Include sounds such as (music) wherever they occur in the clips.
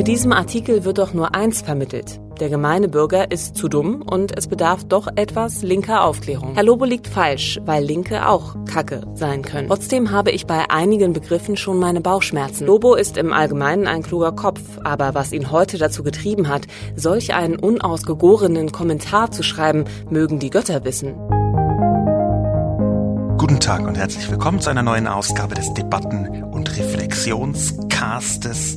Mit diesem Artikel wird doch nur eins vermittelt. Der gemeine Bürger ist zu dumm und es bedarf doch etwas linker Aufklärung. Herr Lobo liegt falsch, weil Linke auch Kacke sein können. Trotzdem habe ich bei einigen Begriffen schon meine Bauchschmerzen. Lobo ist im Allgemeinen ein kluger Kopf, aber was ihn heute dazu getrieben hat, solch einen unausgegorenen Kommentar zu schreiben, mögen die Götter wissen. Guten Tag und herzlich willkommen zu einer neuen Ausgabe des Debatten- und Reflexionscastes.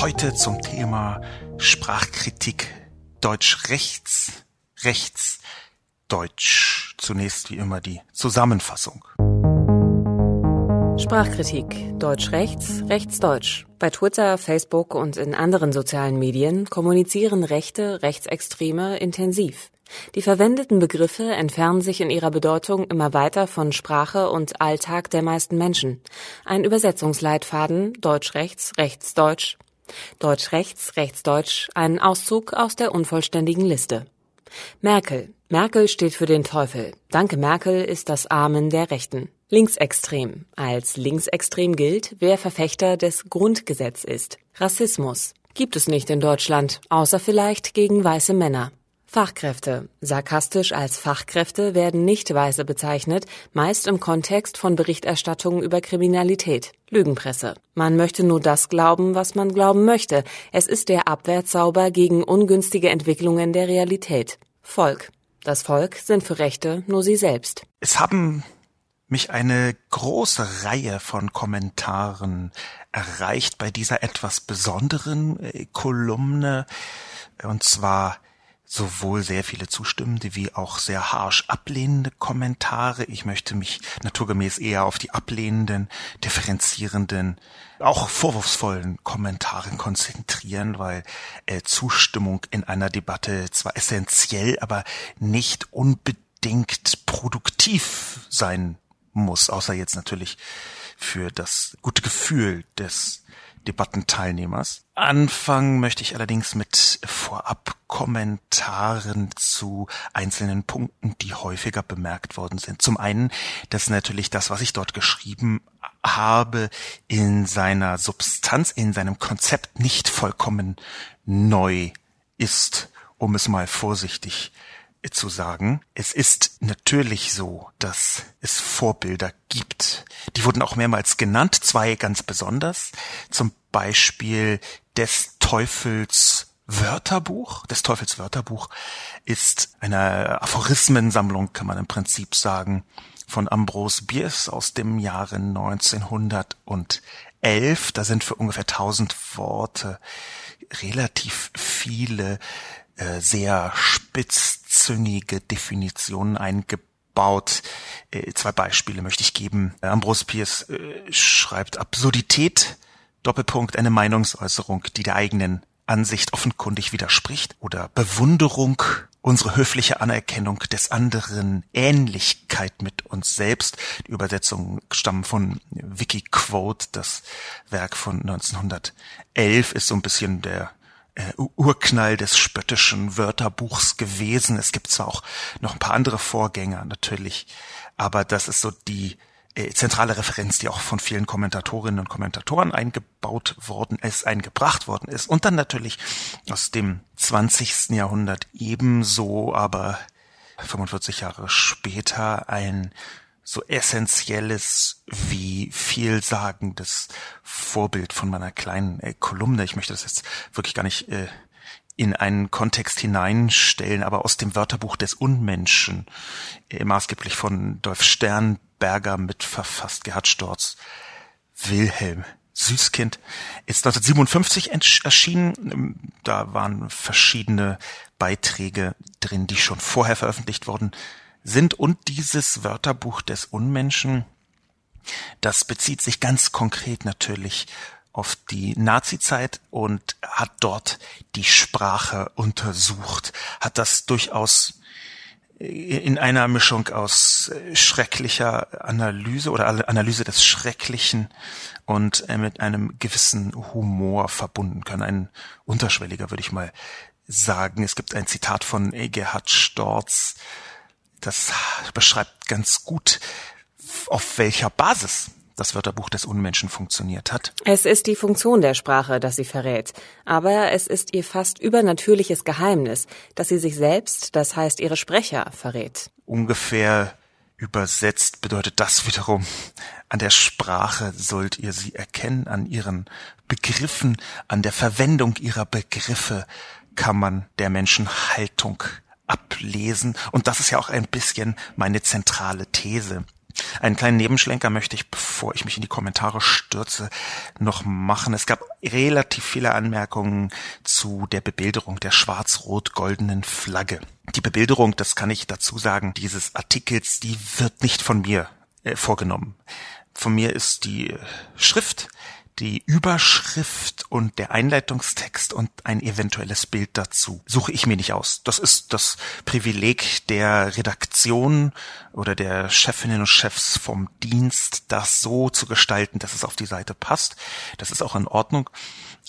Heute zum Thema Sprachkritik Deutsch rechts, rechts, Deutsch. Zunächst wie immer die Zusammenfassung. Sprachkritik Deutsch rechts, rechts Deutsch. Bei Twitter, Facebook und in anderen sozialen Medien kommunizieren Rechte, Rechtsextreme intensiv. Die verwendeten Begriffe entfernen sich in ihrer Bedeutung immer weiter von Sprache und Alltag der meisten Menschen. Ein Übersetzungsleitfaden Deutsch rechts, rechts Deutsch Deutsch rechts, rechts Deutsch, ein Auszug aus der unvollständigen Liste. Merkel. Merkel steht für den Teufel. Danke Merkel ist das Amen der Rechten. Linksextrem. Als linksextrem gilt, wer Verfechter des Grundgesetz ist. Rassismus. Gibt es nicht in Deutschland, außer vielleicht gegen weiße Männer. Fachkräfte. Sarkastisch als Fachkräfte werden nicht Weiße bezeichnet, meist im Kontext von Berichterstattungen über Kriminalität. Lügenpresse. Man möchte nur das glauben, was man glauben möchte. Es ist der Abwärtssauber gegen ungünstige Entwicklungen der Realität. Volk. Das Volk sind für Rechte nur sie selbst. Es haben mich eine große Reihe von Kommentaren erreicht bei dieser etwas besonderen äh, Kolumne. Und zwar sowohl sehr viele zustimmende wie auch sehr harsch ablehnende Kommentare. Ich möchte mich naturgemäß eher auf die ablehnenden, differenzierenden, auch vorwurfsvollen Kommentare konzentrieren, weil äh, Zustimmung in einer Debatte zwar essentiell, aber nicht unbedingt produktiv sein muss, außer jetzt natürlich für das gute Gefühl des Debattenteilnehmers. Anfangen möchte ich allerdings mit Vorabkommentaren zu einzelnen Punkten, die häufiger bemerkt worden sind. Zum einen, dass natürlich das, was ich dort geschrieben habe, in seiner Substanz, in seinem Konzept nicht vollkommen neu ist, um es mal vorsichtig zu sagen. Es ist natürlich so, dass es Vorbilder gibt. Die wurden auch mehrmals genannt, zwei ganz besonders. Zum Beispiel des Teufels Wörterbuch. Des Teufels Wörterbuch ist eine Aphorismensammlung, kann man im Prinzip sagen, von Ambrose Bierce aus dem Jahre 1911. Da sind für ungefähr 1000 Worte relativ viele äh, sehr spitzzüngige Definitionen eingebaut. Äh, zwei Beispiele möchte ich geben. Ambrose Pierce äh, schreibt Absurdität, Doppelpunkt, eine Meinungsäußerung, die der eigenen Ansicht offenkundig widerspricht oder Bewunderung, unsere höfliche Anerkennung des anderen, Ähnlichkeit mit uns selbst. Die Übersetzungen stammen von Wikiquote, das Werk von 1911 ist so ein bisschen der äh, Urknall des spöttischen Wörterbuchs gewesen. Es gibt zwar auch noch ein paar andere Vorgänger natürlich, aber das ist so die äh, zentrale Referenz, die auch von vielen Kommentatorinnen und Kommentatoren eingebaut worden ist, eingebracht worden ist. Und dann natürlich aus dem 20. Jahrhundert ebenso, aber 45 Jahre später ein so essentielles wie vielsagendes Vorbild von meiner kleinen äh, Kolumne. Ich möchte das jetzt wirklich gar nicht äh, in einen Kontext hineinstellen, aber aus dem Wörterbuch des Unmenschen, äh, maßgeblich von Dolf Sternberger mitverfasst, Gerhard Storz, Wilhelm Süßkind, ist 1957 erschienen. Da waren verschiedene Beiträge drin, die schon vorher veröffentlicht worden sind und dieses Wörterbuch des Unmenschen, das bezieht sich ganz konkret natürlich auf die Nazizeit und hat dort die Sprache untersucht, hat das durchaus in einer Mischung aus äh, schrecklicher Analyse oder Analyse des Schrecklichen und äh, mit einem gewissen Humor verbunden können. Ein unterschwelliger, würde ich mal sagen. Es gibt ein Zitat von Gerhard Storz, das beschreibt ganz gut, auf welcher Basis das Wörterbuch des Unmenschen funktioniert hat. Es ist die Funktion der Sprache, das sie verrät. Aber es ist ihr fast übernatürliches Geheimnis, dass sie sich selbst, das heißt ihre Sprecher, verrät. Ungefähr übersetzt bedeutet das wiederum, an der Sprache sollt ihr sie erkennen, an ihren Begriffen, an der Verwendung ihrer Begriffe kann man der Menschen Haltung ablesen. Und das ist ja auch ein bisschen meine zentrale These. Einen kleinen Nebenschlenker möchte ich, bevor ich mich in die Kommentare stürze, noch machen. Es gab relativ viele Anmerkungen zu der Bebilderung der schwarz-rot-goldenen Flagge. Die Bebilderung, das kann ich dazu sagen, dieses Artikels, die wird nicht von mir äh, vorgenommen. Von mir ist die Schrift die Überschrift und der Einleitungstext und ein eventuelles Bild dazu. Suche ich mir nicht aus. Das ist das Privileg der Redaktion oder der Chefinnen und Chefs vom Dienst, das so zu gestalten, dass es auf die Seite passt. Das ist auch in Ordnung.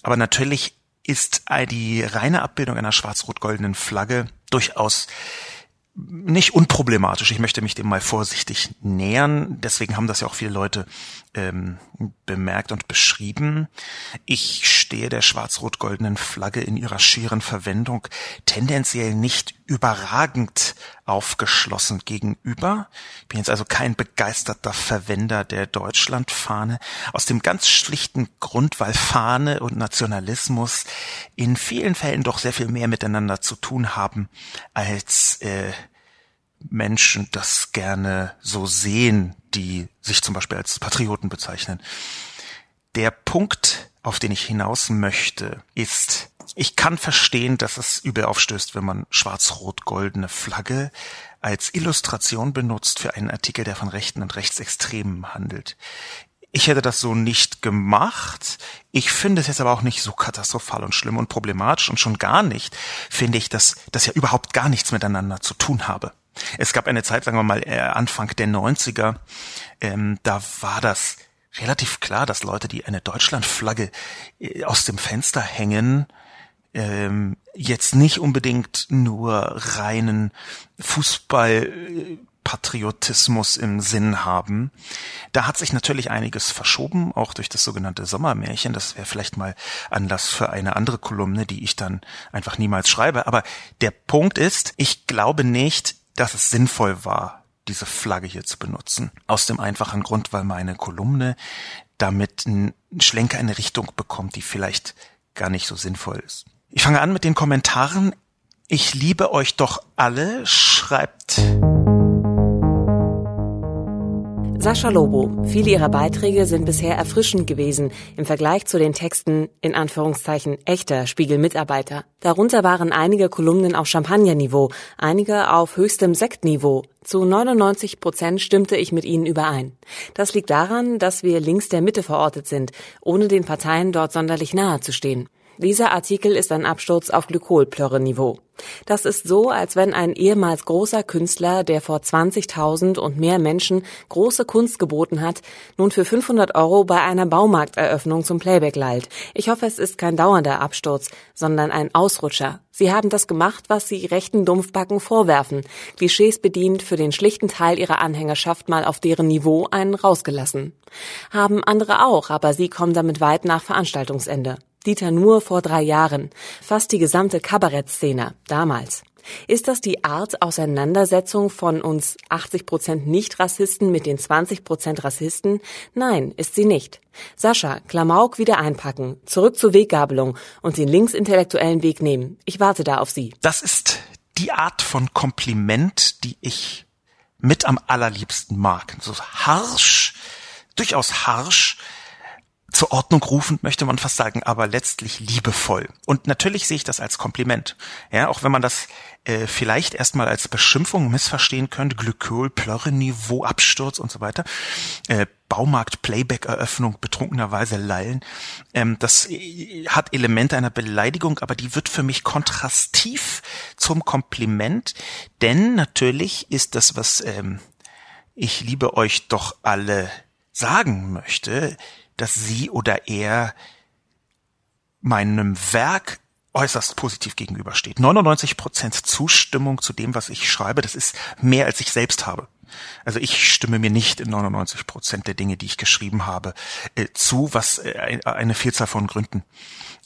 Aber natürlich ist die reine Abbildung einer schwarz-rot-goldenen Flagge durchaus nicht unproblematisch. Ich möchte mich dem mal vorsichtig nähern. Deswegen haben das ja auch viele Leute ähm, bemerkt und beschrieben. Ich stehe der schwarz-rot-goldenen Flagge in ihrer schieren Verwendung tendenziell nicht überragend aufgeschlossen gegenüber. Bin jetzt also kein begeisterter Verwender der Deutschlandfahne. Aus dem ganz schlichten Grund, weil Fahne und Nationalismus in vielen Fällen doch sehr viel mehr miteinander zu tun haben als äh, Menschen das gerne so sehen, die sich zum Beispiel als Patrioten bezeichnen. Der Punkt, auf den ich hinaus möchte, ist, ich kann verstehen, dass es übel aufstößt, wenn man schwarz-rot-goldene Flagge als Illustration benutzt für einen Artikel, der von Rechten und Rechtsextremen handelt. Ich hätte das so nicht gemacht. Ich finde es jetzt aber auch nicht so katastrophal und schlimm und problematisch und schon gar nicht finde ich, dass das ja überhaupt gar nichts miteinander zu tun habe. Es gab eine Zeit, sagen wir mal, äh, Anfang der 90er, ähm, da war das relativ klar, dass Leute, die eine Deutschlandflagge äh, aus dem Fenster hängen, ähm, jetzt nicht unbedingt nur reinen Fußball Patriotismus im Sinn haben. Da hat sich natürlich einiges verschoben, auch durch das sogenannte Sommermärchen. Das wäre vielleicht mal Anlass für eine andere Kolumne, die ich dann einfach niemals schreibe. Aber der Punkt ist, ich glaube nicht, dass es sinnvoll war, diese Flagge hier zu benutzen. Aus dem einfachen Grund, weil meine Kolumne damit einen Schlenker in eine Richtung bekommt, die vielleicht gar nicht so sinnvoll ist. Ich fange an mit den Kommentaren. Ich liebe euch doch alle, schreibt Sascha Lobo. Viele ihrer Beiträge sind bisher erfrischend gewesen im Vergleich zu den Texten in Anführungszeichen echter Spiegel-Mitarbeiter. Darunter waren einige Kolumnen auf Champagnerniveau, einige auf höchstem Sektniveau. Zu 99 Prozent stimmte ich mit ihnen überein. Das liegt daran, dass wir links der Mitte verortet sind, ohne den Parteien dort sonderlich nahe zu stehen. Dieser Artikel ist ein Absturz auf Glykolplörre-Niveau. Das ist so, als wenn ein ehemals großer Künstler, der vor 20.000 und mehr Menschen große Kunst geboten hat, nun für 500 Euro bei einer Baumarkteröffnung zum Playback lallt. Ich hoffe, es ist kein dauernder Absturz, sondern ein Ausrutscher. Sie haben das gemacht, was Sie rechten Dumpfbacken vorwerfen. Klischees bedient, für den schlichten Teil ihrer Anhängerschaft mal auf deren Niveau einen rausgelassen. Haben andere auch, aber sie kommen damit weit nach Veranstaltungsende. Dieter Nuhr vor drei Jahren, fast die gesamte Kabarettszene damals. Ist das die Art Auseinandersetzung von uns 80 Prozent Nicht-Rassisten mit den 20 Prozent Rassisten? Nein, ist sie nicht. Sascha, Klamauk wieder einpacken, zurück zur Weggabelung und den linksintellektuellen Weg nehmen. Ich warte da auf Sie. Das ist die Art von Kompliment, die ich mit am allerliebsten mag. So harsch, durchaus harsch, zur Ordnung rufend, möchte man fast sagen, aber letztlich liebevoll. Und natürlich sehe ich das als Kompliment. Ja, auch wenn man das äh, vielleicht erstmal als Beschimpfung missverstehen könnte, Glykol, Plörre, Niveau, Absturz und so weiter. Äh, Baumarkt, Playback-Eröffnung, betrunkenerweise lallen. Ähm, das äh, hat Elemente einer Beleidigung, aber die wird für mich kontrastiv zum Kompliment, denn natürlich ist das, was ähm, ich liebe euch doch alle sagen möchte, dass sie oder er meinem Werk äußerst positiv gegenübersteht. 99 Prozent Zustimmung zu dem, was ich schreibe, das ist mehr, als ich selbst habe. Also ich stimme mir nicht in 99 Prozent der Dinge, die ich geschrieben habe, äh, zu, was äh, eine Vielzahl von Gründen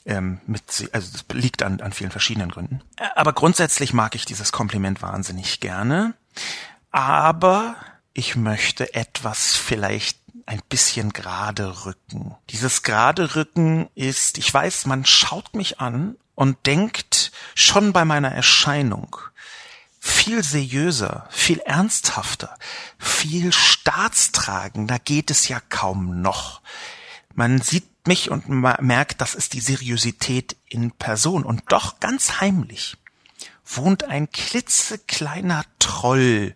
ähm, mit, also das liegt an, an vielen verschiedenen Gründen. Aber grundsätzlich mag ich dieses Kompliment wahnsinnig gerne. Aber ich möchte etwas vielleicht ein bisschen gerade rücken. Dieses gerade rücken ist, ich weiß, man schaut mich an und denkt schon bei meiner Erscheinung viel seriöser, viel ernsthafter, viel staatstragender geht es ja kaum noch. Man sieht mich und merkt, das ist die Seriosität in Person und doch ganz heimlich wohnt ein klitzekleiner Troll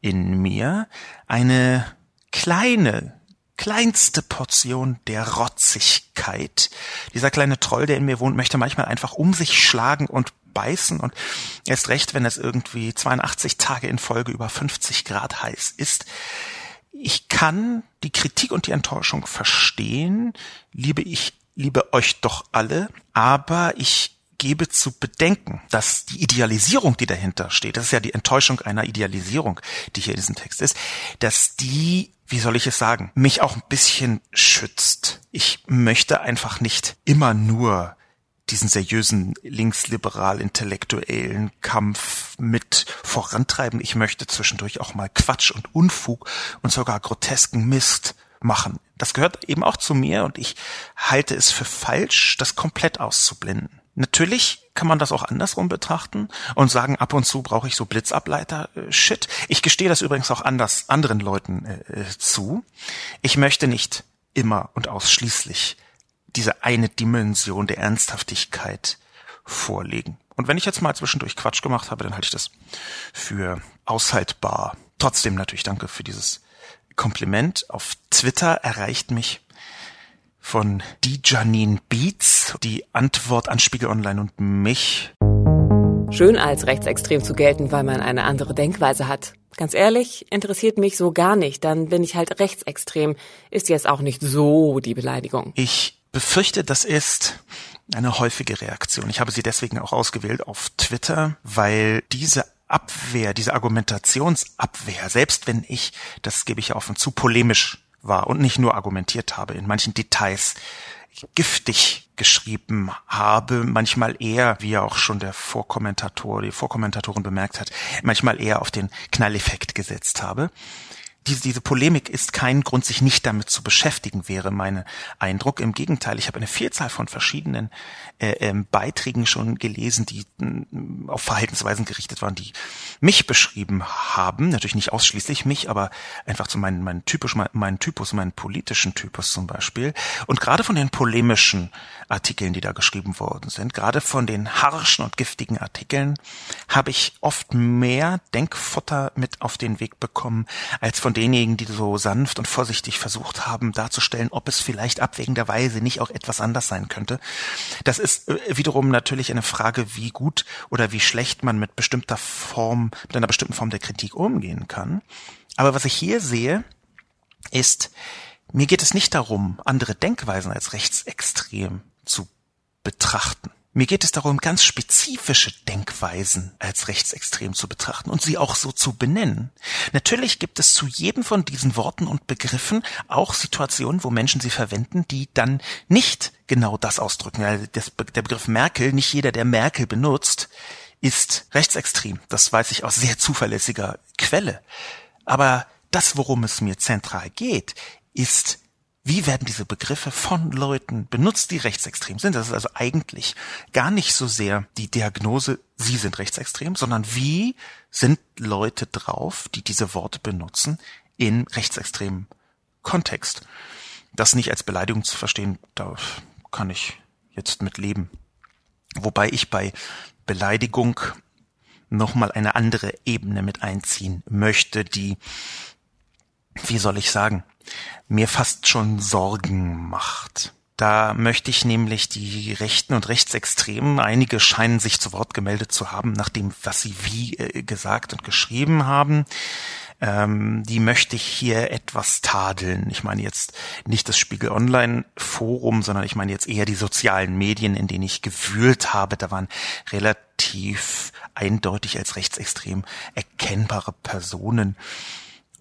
in mir, eine kleine, kleinste Portion der Rotzigkeit. Dieser kleine Troll, der in mir wohnt, möchte manchmal einfach um sich schlagen und beißen und erst recht, wenn es irgendwie 82 Tage in Folge über 50 Grad heiß ist. Ich kann die Kritik und die Enttäuschung verstehen, liebe ich, liebe euch doch alle, aber ich gebe zu bedenken, dass die Idealisierung, die dahinter steht, das ist ja die Enttäuschung einer Idealisierung, die hier in diesem Text ist, dass die wie soll ich es sagen, mich auch ein bisschen schützt. Ich möchte einfach nicht immer nur diesen seriösen linksliberal-intellektuellen Kampf mit vorantreiben. Ich möchte zwischendurch auch mal Quatsch und Unfug und sogar grotesken Mist machen. Das gehört eben auch zu mir und ich halte es für falsch, das komplett auszublenden. Natürlich kann man das auch andersrum betrachten und sagen, ab und zu brauche ich so Blitzableiter-Shit. Ich gestehe das übrigens auch anders anderen Leuten äh, äh, zu. Ich möchte nicht immer und ausschließlich diese eine Dimension der Ernsthaftigkeit vorlegen. Und wenn ich jetzt mal zwischendurch Quatsch gemacht habe, dann halte ich das für aushaltbar. Trotzdem natürlich danke für dieses Kompliment. Auf Twitter erreicht mich von die Janine Beats, die Antwort an Spiegel Online und mich. Schön als rechtsextrem zu gelten, weil man eine andere Denkweise hat. Ganz ehrlich, interessiert mich so gar nicht, dann bin ich halt rechtsextrem. Ist jetzt auch nicht so die Beleidigung. Ich befürchte, das ist eine häufige Reaktion. Ich habe sie deswegen auch ausgewählt auf Twitter, weil diese Abwehr, diese Argumentationsabwehr, selbst wenn ich, das gebe ich ja offen zu, polemisch war und nicht nur argumentiert habe, in manchen Details giftig geschrieben habe, manchmal eher, wie ja auch schon der Vorkommentator, die Vorkommentatorin bemerkt hat, manchmal eher auf den Knalleffekt gesetzt habe diese, diese Polemik ist kein Grund, sich nicht damit zu beschäftigen, wäre mein Eindruck. Im Gegenteil, ich habe eine Vielzahl von verschiedenen äh, ähm, Beiträgen schon gelesen, die äh, auf Verhaltensweisen gerichtet waren, die mich beschrieben haben. Natürlich nicht ausschließlich mich, aber einfach zu meinen, meinen typisch, meinen, meinen Typus, meinen politischen Typus zum Beispiel. Und gerade von den polemischen Artikeln, die da geschrieben worden sind, gerade von den harschen und giftigen Artikeln, habe ich oft mehr Denkfutter mit auf den Weg bekommen, als von denjenigen, die so sanft und vorsichtig versucht haben darzustellen, ob es vielleicht abwägenderweise nicht auch etwas anders sein könnte. Das ist äh, wiederum natürlich eine Frage, wie gut oder wie schlecht man mit bestimmter Form, mit einer bestimmten Form der Kritik umgehen kann. Aber was ich hier sehe, ist, mir geht es nicht darum, andere Denkweisen als rechtsextrem zu betrachten. Mir geht es darum, ganz spezifische Denkweisen als rechtsextrem zu betrachten und sie auch so zu benennen. Natürlich gibt es zu jedem von diesen Worten und Begriffen auch Situationen, wo Menschen sie verwenden, die dann nicht genau das ausdrücken. Also der Begriff Merkel, nicht jeder, der Merkel benutzt, ist rechtsextrem. Das weiß ich aus sehr zuverlässiger Quelle. Aber das, worum es mir zentral geht, ist wie werden diese Begriffe von Leuten benutzt, die rechtsextrem sind? Das ist also eigentlich gar nicht so sehr die Diagnose, sie sind rechtsextrem, sondern wie sind Leute drauf, die diese Worte benutzen in rechtsextremen Kontext? das nicht als Beleidigung zu verstehen, da kann ich jetzt mit leben. Wobei ich bei Beleidigung nochmal eine andere Ebene mit einziehen möchte, die, wie soll ich sagen, mir fast schon Sorgen macht. Da möchte ich nämlich die Rechten und Rechtsextremen, einige scheinen sich zu Wort gemeldet zu haben, nach dem, was sie wie äh, gesagt und geschrieben haben, ähm, die möchte ich hier etwas tadeln. Ich meine jetzt nicht das Spiegel Online Forum, sondern ich meine jetzt eher die sozialen Medien, in denen ich gewühlt habe. Da waren relativ eindeutig als rechtsextrem erkennbare Personen.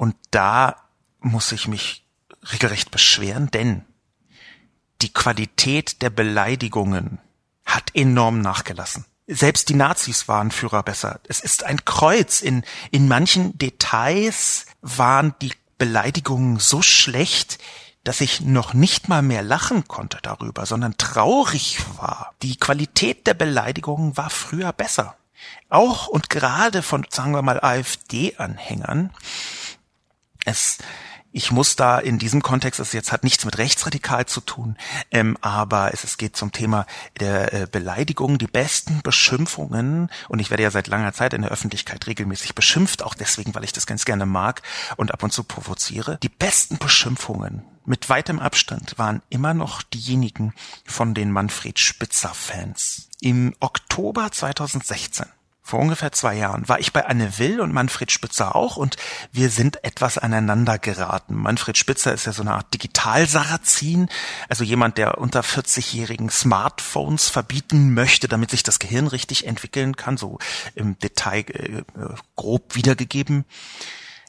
Und da muss ich mich regelrecht beschweren, denn die Qualität der Beleidigungen hat enorm nachgelassen. Selbst die Nazis waren Führer besser. Es ist ein Kreuz. In, in manchen Details waren die Beleidigungen so schlecht, dass ich noch nicht mal mehr lachen konnte darüber, sondern traurig war. Die Qualität der Beleidigungen war früher besser. Auch und gerade von, sagen wir mal, AfD-Anhängern. Es ich muss da in diesem Kontext, es jetzt hat nichts mit rechtsradikal zu tun, ähm, aber es, es geht zum Thema der äh, Beleidigung, die besten Beschimpfungen, und ich werde ja seit langer Zeit in der Öffentlichkeit regelmäßig beschimpft, auch deswegen, weil ich das ganz gerne mag und ab und zu provoziere. Die besten Beschimpfungen mit weitem Abstand waren immer noch diejenigen von den Manfred Spitzer Fans. Im Oktober 2016 vor ungefähr zwei Jahren war ich bei Anne Will und Manfred Spitzer auch und wir sind etwas aneinander geraten. Manfred Spitzer ist ja so eine Art Digitalsarazin, also jemand, der unter 40-jährigen Smartphones verbieten möchte, damit sich das Gehirn richtig entwickeln kann, so im Detail äh, grob wiedergegeben.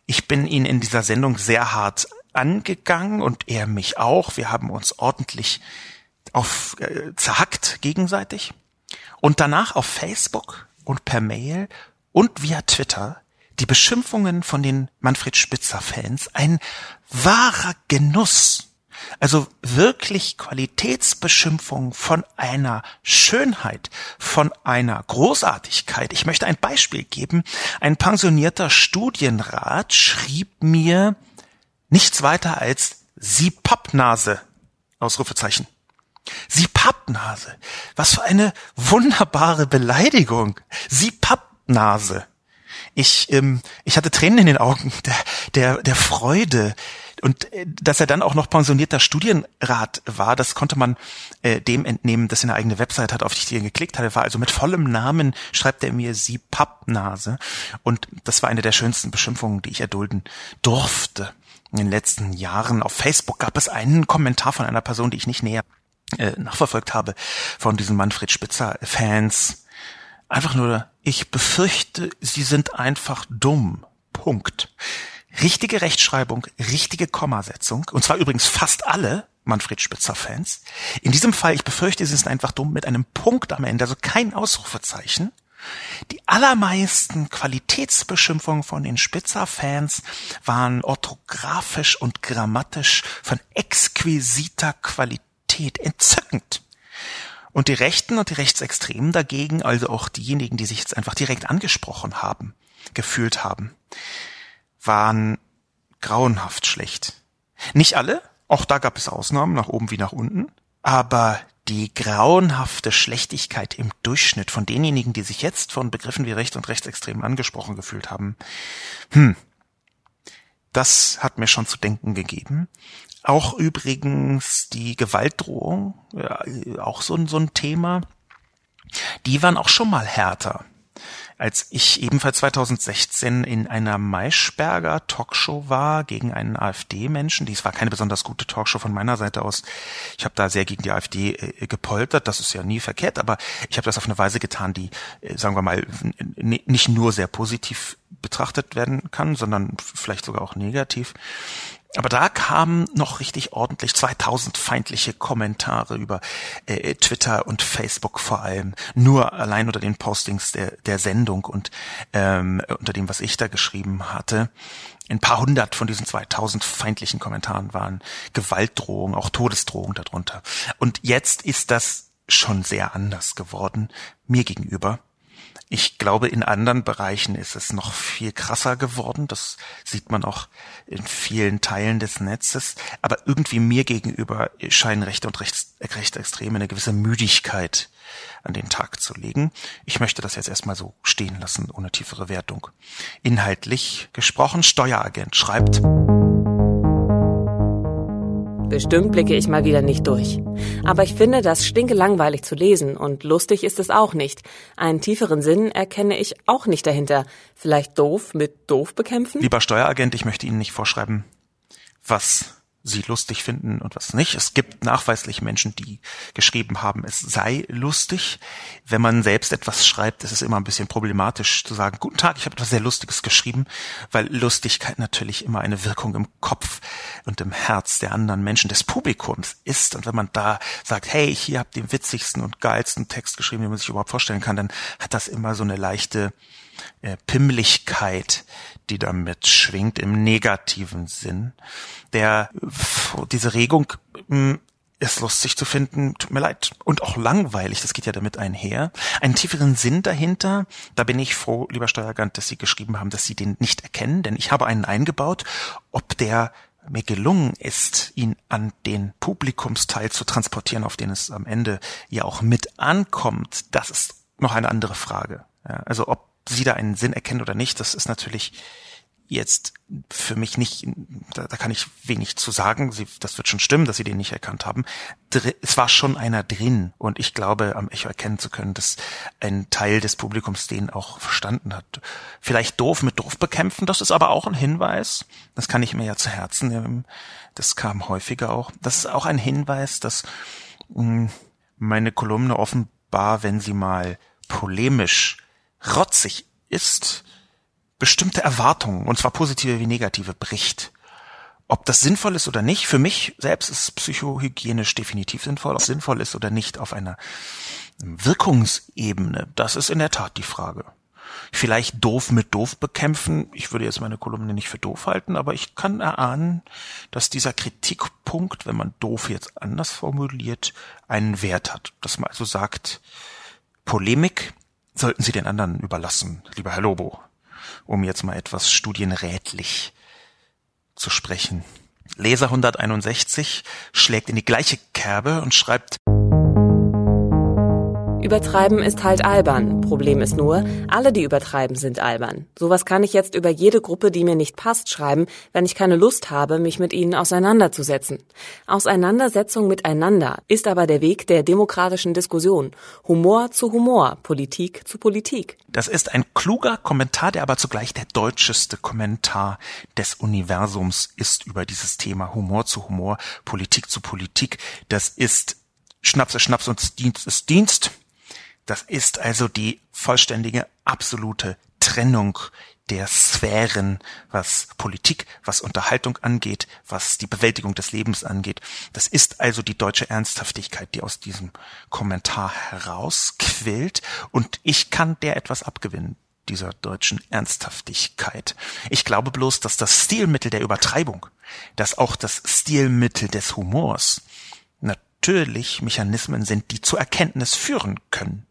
Ich bin ihn in dieser Sendung sehr hart angegangen und er mich auch. Wir haben uns ordentlich auf äh, zerhackt gegenseitig. Und danach auf Facebook und per Mail und via Twitter die Beschimpfungen von den Manfred Spitzer Fans ein wahrer Genuss. Also wirklich Qualitätsbeschimpfung von einer Schönheit, von einer Großartigkeit. Ich möchte ein Beispiel geben. Ein pensionierter Studienrat schrieb mir nichts weiter als Sie Pappnase. Ausrufezeichen. Sie Pappnase. Was für eine wunderbare Beleidigung. Sie Pappnase. Ich, ähm, ich hatte Tränen in den Augen der, der, der Freude. Und äh, dass er dann auch noch pensionierter Studienrat war, das konnte man äh, dem entnehmen, dass er eine eigene Website hat, auf die ich geklickt hatte. War also mit vollem Namen schreibt er mir sie Pappnase. Und das war eine der schönsten Beschimpfungen, die ich erdulden durfte. In den letzten Jahren auf Facebook gab es einen Kommentar von einer Person, die ich nicht näher äh, nachverfolgt habe von diesen Manfred Spitzer Fans. Einfach nur, ich befürchte, sie sind einfach dumm. Punkt. Richtige Rechtschreibung, richtige Kommasetzung, und zwar übrigens fast alle Manfred Spitzer Fans. In diesem Fall, ich befürchte, sie sind einfach dumm mit einem Punkt am Ende, also kein Ausrufezeichen. Die allermeisten Qualitätsbeschimpfungen von den Spitzer-Fans waren orthografisch und grammatisch von exquisiter Qualität Qualität entzückend. Und die Rechten und die Rechtsextremen dagegen, also auch diejenigen, die sich jetzt einfach direkt angesprochen haben, gefühlt haben, waren grauenhaft schlecht. Nicht alle, auch da gab es Ausnahmen, nach oben wie nach unten, aber die grauenhafte Schlechtigkeit im Durchschnitt von denjenigen, die sich jetzt von Begriffen wie Recht und Rechtsextremen angesprochen gefühlt haben, hm, das hat mir schon zu denken gegeben. Auch übrigens die Gewaltdrohung, ja, auch so, so ein Thema. Die waren auch schon mal härter. Als ich ebenfalls 2016 in einer Maischberger Talkshow war gegen einen AfD-Menschen, dies war keine besonders gute Talkshow von meiner Seite aus. Ich habe da sehr gegen die AfD äh, gepoltert, das ist ja nie verkehrt, aber ich habe das auf eine Weise getan, die, äh, sagen wir mal, nicht nur sehr positiv betrachtet werden kann, sondern vielleicht sogar auch negativ. Aber da kamen noch richtig ordentlich 2000 feindliche Kommentare über äh, Twitter und Facebook vor allem. Nur allein unter den Postings der, der Sendung und ähm, unter dem, was ich da geschrieben hatte. Ein paar hundert von diesen 2000 feindlichen Kommentaren waren Gewaltdrohungen, auch Todesdrohungen darunter. Und jetzt ist das schon sehr anders geworden, mir gegenüber. Ich glaube, in anderen Bereichen ist es noch viel krasser geworden. Das sieht man auch in vielen Teilen des Netzes. Aber irgendwie mir gegenüber scheinen Rechte und Rechts, Rechtsextreme eine gewisse Müdigkeit an den Tag zu legen. Ich möchte das jetzt erstmal so stehen lassen, ohne tiefere Wertung. Inhaltlich gesprochen, Steueragent schreibt, Bestimmt blicke ich mal wieder nicht durch. Aber ich finde das stinke langweilig zu lesen und lustig ist es auch nicht. Einen tieferen Sinn erkenne ich auch nicht dahinter. Vielleicht doof mit doof bekämpfen? Lieber Steueragent, ich möchte Ihnen nicht vorschreiben, was sie lustig finden und was nicht. Es gibt nachweislich Menschen, die geschrieben haben, es sei lustig. Wenn man selbst etwas schreibt, ist es immer ein bisschen problematisch zu sagen, guten Tag, ich habe etwas sehr Lustiges geschrieben, weil Lustigkeit natürlich immer eine Wirkung im Kopf und im Herz der anderen Menschen, des Publikums ist. Und wenn man da sagt, hey, hier habt den witzigsten und geilsten Text geschrieben, den man sich überhaupt vorstellen kann, dann hat das immer so eine leichte äh, Pimmlichkeit, die damit schwingt im negativen Sinn. Der, diese Regung hm, ist lustig zu finden, tut mir leid. Und auch langweilig, das geht ja damit einher. Einen tieferen Sinn dahinter, da bin ich froh, lieber Steuergant, dass Sie geschrieben haben, dass Sie den nicht erkennen, denn ich habe einen eingebaut. Ob der mir gelungen ist, ihn an den Publikumsteil zu transportieren, auf den es am Ende ja auch mit ankommt, das ist noch eine andere Frage. Ja, also ob sie da einen Sinn erkennen oder nicht, das ist natürlich jetzt für mich nicht, da, da kann ich wenig zu sagen. Sie, das wird schon stimmen, dass sie den nicht erkannt haben. Dr es war schon einer drin und ich glaube, am Echo erkennen zu können, dass ein Teil des Publikums den auch verstanden hat. Vielleicht doof mit doof bekämpfen, das ist aber auch ein Hinweis. Das kann ich mir ja zu Herzen nehmen. Das kam häufiger auch. Das ist auch ein Hinweis, dass mh, hm, meine Kolumne offenbar, wenn sie mal polemisch rotzig ist, bestimmte Erwartungen, und zwar positive wie negative, bricht. Ob das sinnvoll ist oder nicht, für mich selbst ist psychohygienisch definitiv sinnvoll. Ob es sinnvoll ist oder nicht auf einer Wirkungsebene, das ist in der Tat die Frage. Vielleicht doof mit doof bekämpfen. Ich würde jetzt meine Kolumne nicht für doof halten, aber ich kann erahnen, dass dieser Kritikpunkt, wenn man doof jetzt anders formuliert, einen Wert hat. Dass man also sagt, Polemik sollten Sie den anderen überlassen, lieber Herr Lobo, um jetzt mal etwas studienrätlich zu sprechen. Leser 161 schlägt in die gleiche Kerbe und schreibt Übertreiben ist halt albern. Problem ist nur, alle, die übertreiben, sind albern. Sowas kann ich jetzt über jede Gruppe, die mir nicht passt, schreiben, wenn ich keine Lust habe, mich mit ihnen auseinanderzusetzen. Auseinandersetzung miteinander ist aber der Weg der demokratischen Diskussion. Humor zu Humor, Politik zu Politik. Das ist ein kluger Kommentar, der aber zugleich der deutscheste Kommentar des Universums ist über dieses Thema Humor zu Humor, Politik zu Politik. Das ist Schnaps ist Schnaps und Dienst ist Dienst. Das ist also die vollständige, absolute Trennung der Sphären, was Politik, was Unterhaltung angeht, was die Bewältigung des Lebens angeht. Das ist also die deutsche Ernsthaftigkeit, die aus diesem Kommentar herausquillt. Und ich kann der etwas abgewinnen, dieser deutschen Ernsthaftigkeit. Ich glaube bloß, dass das Stilmittel der Übertreibung, dass auch das Stilmittel des Humors natürlich Mechanismen sind, die zur Erkenntnis führen können.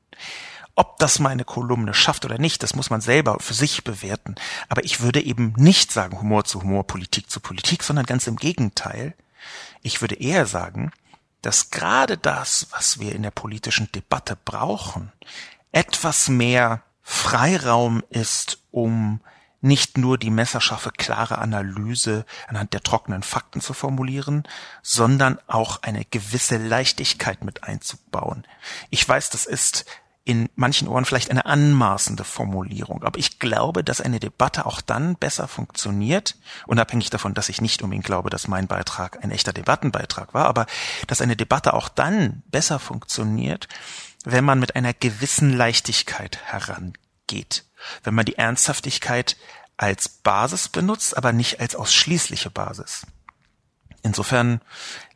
Ob das meine Kolumne schafft oder nicht, das muss man selber für sich bewerten. Aber ich würde eben nicht sagen Humor zu Humor, Politik zu Politik, sondern ganz im Gegenteil. Ich würde eher sagen, dass gerade das, was wir in der politischen Debatte brauchen, etwas mehr Freiraum ist, um nicht nur die messerscharfe, klare Analyse anhand der trockenen Fakten zu formulieren, sondern auch eine gewisse Leichtigkeit mit einzubauen. Ich weiß, das ist in manchen Ohren vielleicht eine anmaßende Formulierung. Aber ich glaube, dass eine Debatte auch dann besser funktioniert, unabhängig davon, dass ich nicht unbedingt glaube, dass mein Beitrag ein echter Debattenbeitrag war, aber dass eine Debatte auch dann besser funktioniert, wenn man mit einer gewissen Leichtigkeit herangeht wenn man die Ernsthaftigkeit als Basis benutzt, aber nicht als ausschließliche Basis. Insofern,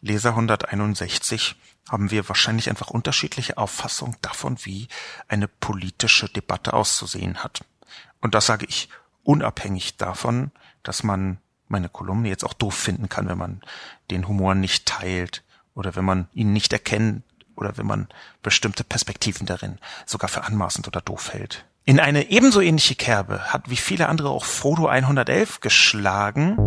Leser 161, haben wir wahrscheinlich einfach unterschiedliche Auffassungen davon, wie eine politische Debatte auszusehen hat. Und das sage ich unabhängig davon, dass man meine Kolumne jetzt auch doof finden kann, wenn man den Humor nicht teilt oder wenn man ihn nicht erkennt oder wenn man bestimmte Perspektiven darin sogar für anmaßend oder doof hält. In eine ebenso ähnliche Kerbe hat wie viele andere auch Frodo 111 geschlagen.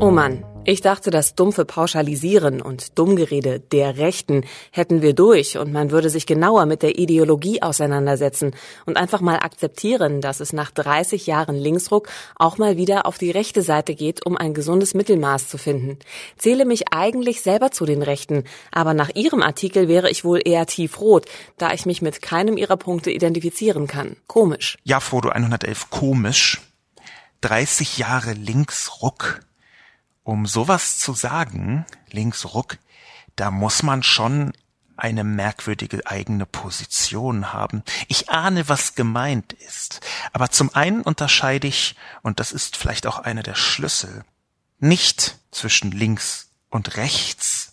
Oh Mann, ich dachte, das dumpfe Pauschalisieren und Dummgerede der Rechten hätten wir durch und man würde sich genauer mit der Ideologie auseinandersetzen und einfach mal akzeptieren, dass es nach 30 Jahren Linksruck auch mal wieder auf die rechte Seite geht, um ein gesundes Mittelmaß zu finden. Zähle mich eigentlich selber zu den Rechten, aber nach Ihrem Artikel wäre ich wohl eher tiefrot, da ich mich mit keinem Ihrer Punkte identifizieren kann. Komisch. Ja, Frodo 111, komisch. 30 Jahre Linksruck um sowas zu sagen, links ruck, da muss man schon eine merkwürdige eigene Position haben. Ich ahne, was gemeint ist. Aber zum einen unterscheide ich, und das ist vielleicht auch einer der Schlüssel, nicht zwischen links und rechts,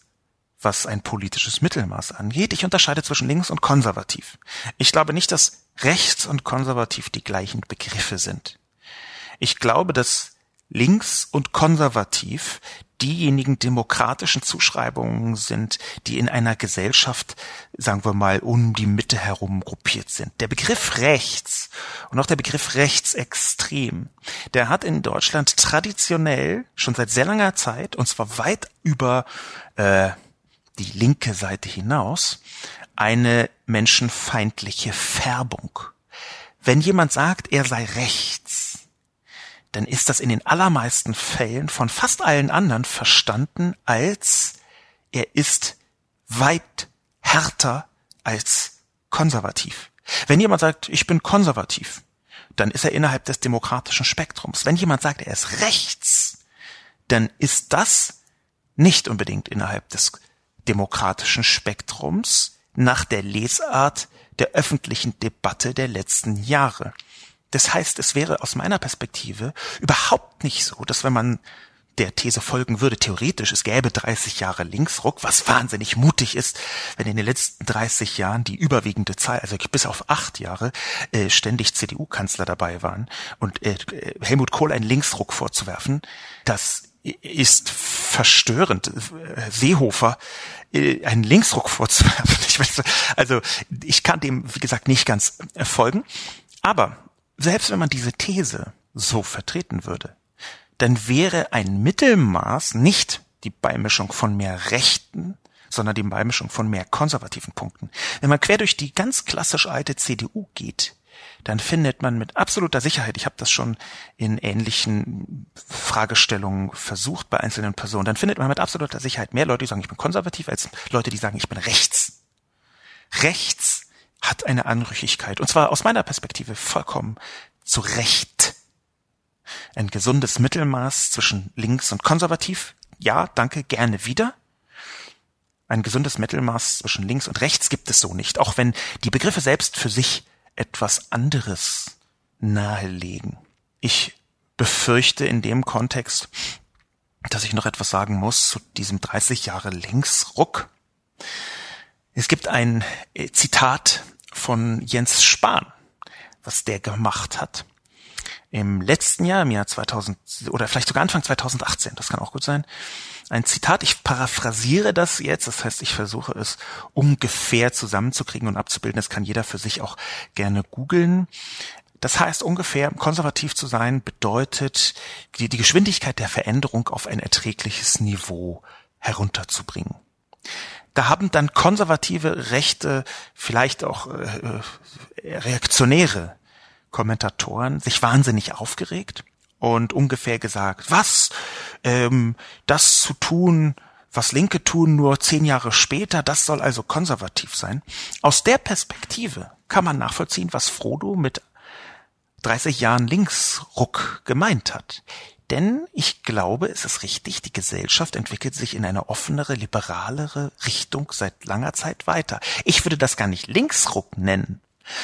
was ein politisches Mittelmaß angeht. Ich unterscheide zwischen links und konservativ. Ich glaube nicht, dass rechts und konservativ die gleichen Begriffe sind. Ich glaube, dass links und konservativ diejenigen demokratischen Zuschreibungen sind, die in einer Gesellschaft, sagen wir mal, um die Mitte herum gruppiert sind. Der Begriff rechts und auch der Begriff rechtsextrem, der hat in Deutschland traditionell schon seit sehr langer Zeit, und zwar weit über äh, die linke Seite hinaus, eine menschenfeindliche Färbung. Wenn jemand sagt, er sei rechts, dann ist das in den allermeisten Fällen von fast allen anderen verstanden als er ist weit härter als konservativ. Wenn jemand sagt, ich bin konservativ, dann ist er innerhalb des demokratischen Spektrums. Wenn jemand sagt, er ist rechts, dann ist das nicht unbedingt innerhalb des demokratischen Spektrums nach der Lesart der öffentlichen Debatte der letzten Jahre. Das heißt, es wäre aus meiner Perspektive überhaupt nicht so, dass wenn man der These folgen würde, theoretisch, es gäbe 30 Jahre Linksruck, was wahnsinnig mutig ist, wenn in den letzten 30 Jahren die überwiegende Zahl, also bis auf acht Jahre, äh, ständig CDU-Kanzler dabei waren und äh, Helmut Kohl einen Linksruck vorzuwerfen, das ist verstörend. Seehofer äh, einen Linksruck vorzuwerfen. (laughs) Ich weiß, also ich kann dem, wie gesagt, nicht ganz folgen. Aber selbst wenn man diese These so vertreten würde, dann wäre ein Mittelmaß nicht die Beimischung von mehr Rechten, sondern die Beimischung von mehr konservativen Punkten. Wenn man quer durch die ganz klassisch alte CDU geht, dann findet man mit absoluter Sicherheit, ich habe das schon in ähnlichen Fragestellungen versucht bei einzelnen Personen, dann findet man mit absoluter Sicherheit mehr Leute, die sagen, ich bin konservativ, als Leute, die sagen, ich bin rechts. Rechts hat eine Anrüchigkeit. Und zwar aus meiner Perspektive vollkommen zu Recht. Ein gesundes Mittelmaß zwischen links und konservativ. Ja, danke, gerne wieder. Ein gesundes Mittelmaß zwischen links und rechts gibt es so nicht, auch wenn die Begriffe selbst für sich etwas anderes nahelegen. Ich befürchte in dem Kontext, dass ich noch etwas sagen muss zu diesem 30 Jahre Linksruck. Es gibt ein äh, Zitat von Jens Spahn, was der gemacht hat. Im letzten Jahr, im Jahr 2000 oder vielleicht sogar Anfang 2018, das kann auch gut sein, ein Zitat, ich paraphrasiere das jetzt, das heißt, ich versuche es ungefähr zusammenzukriegen und abzubilden, das kann jeder für sich auch gerne googeln. Das heißt ungefähr, konservativ zu sein bedeutet, die, die Geschwindigkeit der Veränderung auf ein erträgliches Niveau herunterzubringen da haben dann konservative Rechte, vielleicht auch äh, äh, reaktionäre Kommentatoren sich wahnsinnig aufgeregt und ungefähr gesagt, was, ähm, das zu tun, was Linke tun, nur zehn Jahre später, das soll also konservativ sein. Aus der Perspektive kann man nachvollziehen, was Frodo mit 30 Jahren Linksruck gemeint hat. Denn ich glaube, es ist richtig, die Gesellschaft entwickelt sich in eine offenere, liberalere Richtung seit langer Zeit weiter. Ich würde das gar nicht Linksruck nennen.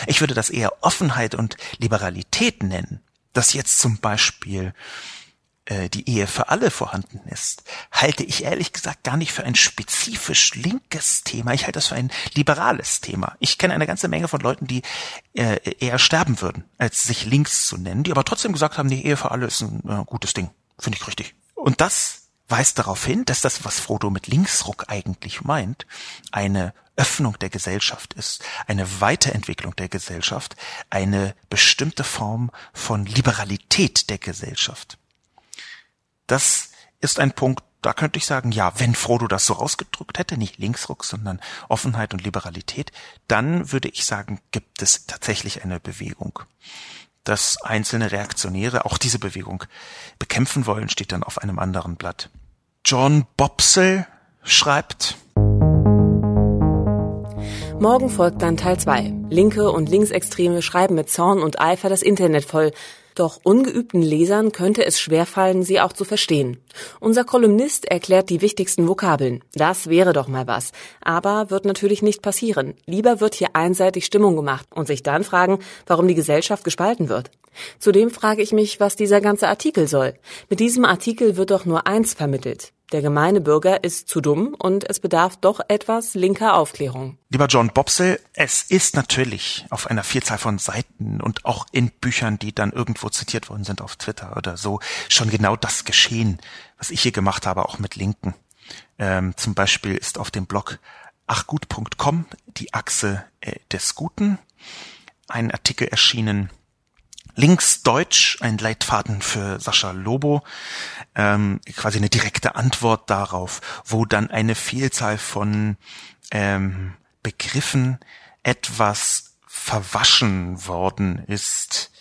Ich würde das eher Offenheit und Liberalität nennen. Dass jetzt zum Beispiel äh, die Ehe für alle vorhanden ist, halte ich ehrlich gesagt gar nicht für ein spezifisch linkes Thema. Ich halte das für ein liberales Thema. Ich kenne eine ganze Menge von Leuten, die äh, eher sterben würden, als sich links zu nennen, die aber trotzdem gesagt haben, die Ehe für alle ist ein äh, gutes Ding. Finde ich richtig. Und das weist darauf hin, dass das, was Frodo mit Linksruck eigentlich meint, eine Öffnung der Gesellschaft ist, eine Weiterentwicklung der Gesellschaft, eine bestimmte Form von Liberalität der Gesellschaft. Das ist ein Punkt, da könnte ich sagen, ja, wenn Frodo das so ausgedrückt hätte, nicht Linksruck, sondern Offenheit und Liberalität, dann würde ich sagen, gibt es tatsächlich eine Bewegung. Dass einzelne Reaktionäre auch diese Bewegung bekämpfen wollen, steht dann auf einem anderen Blatt. John Bopsel schreibt, Morgen folgt dann Teil 2. Linke und Linksextreme schreiben mit Zorn und Eifer das Internet voll. Doch ungeübten Lesern könnte es schwerfallen, sie auch zu verstehen. Unser Kolumnist erklärt die wichtigsten Vokabeln. Das wäre doch mal was. Aber wird natürlich nicht passieren. Lieber wird hier einseitig Stimmung gemacht und sich dann fragen, warum die Gesellschaft gespalten wird. Zudem frage ich mich, was dieser ganze Artikel soll. Mit diesem Artikel wird doch nur eins vermittelt. Der gemeine Bürger ist zu dumm und es bedarf doch etwas linker Aufklärung. Lieber John Bobsell, es ist natürlich auf einer Vielzahl von Seiten und auch in Büchern, die dann irgendwo zitiert worden sind auf Twitter oder so, schon genau das geschehen, was ich hier gemacht habe, auch mit Linken. Ähm, zum Beispiel ist auf dem Blog achgut.com die Achse äh, des Guten ein Artikel erschienen, Links Deutsch, ein Leitfaden für Sascha Lobo, ähm, quasi eine direkte Antwort darauf, wo dann eine Vielzahl von ähm, Begriffen etwas verwaschen worden ist.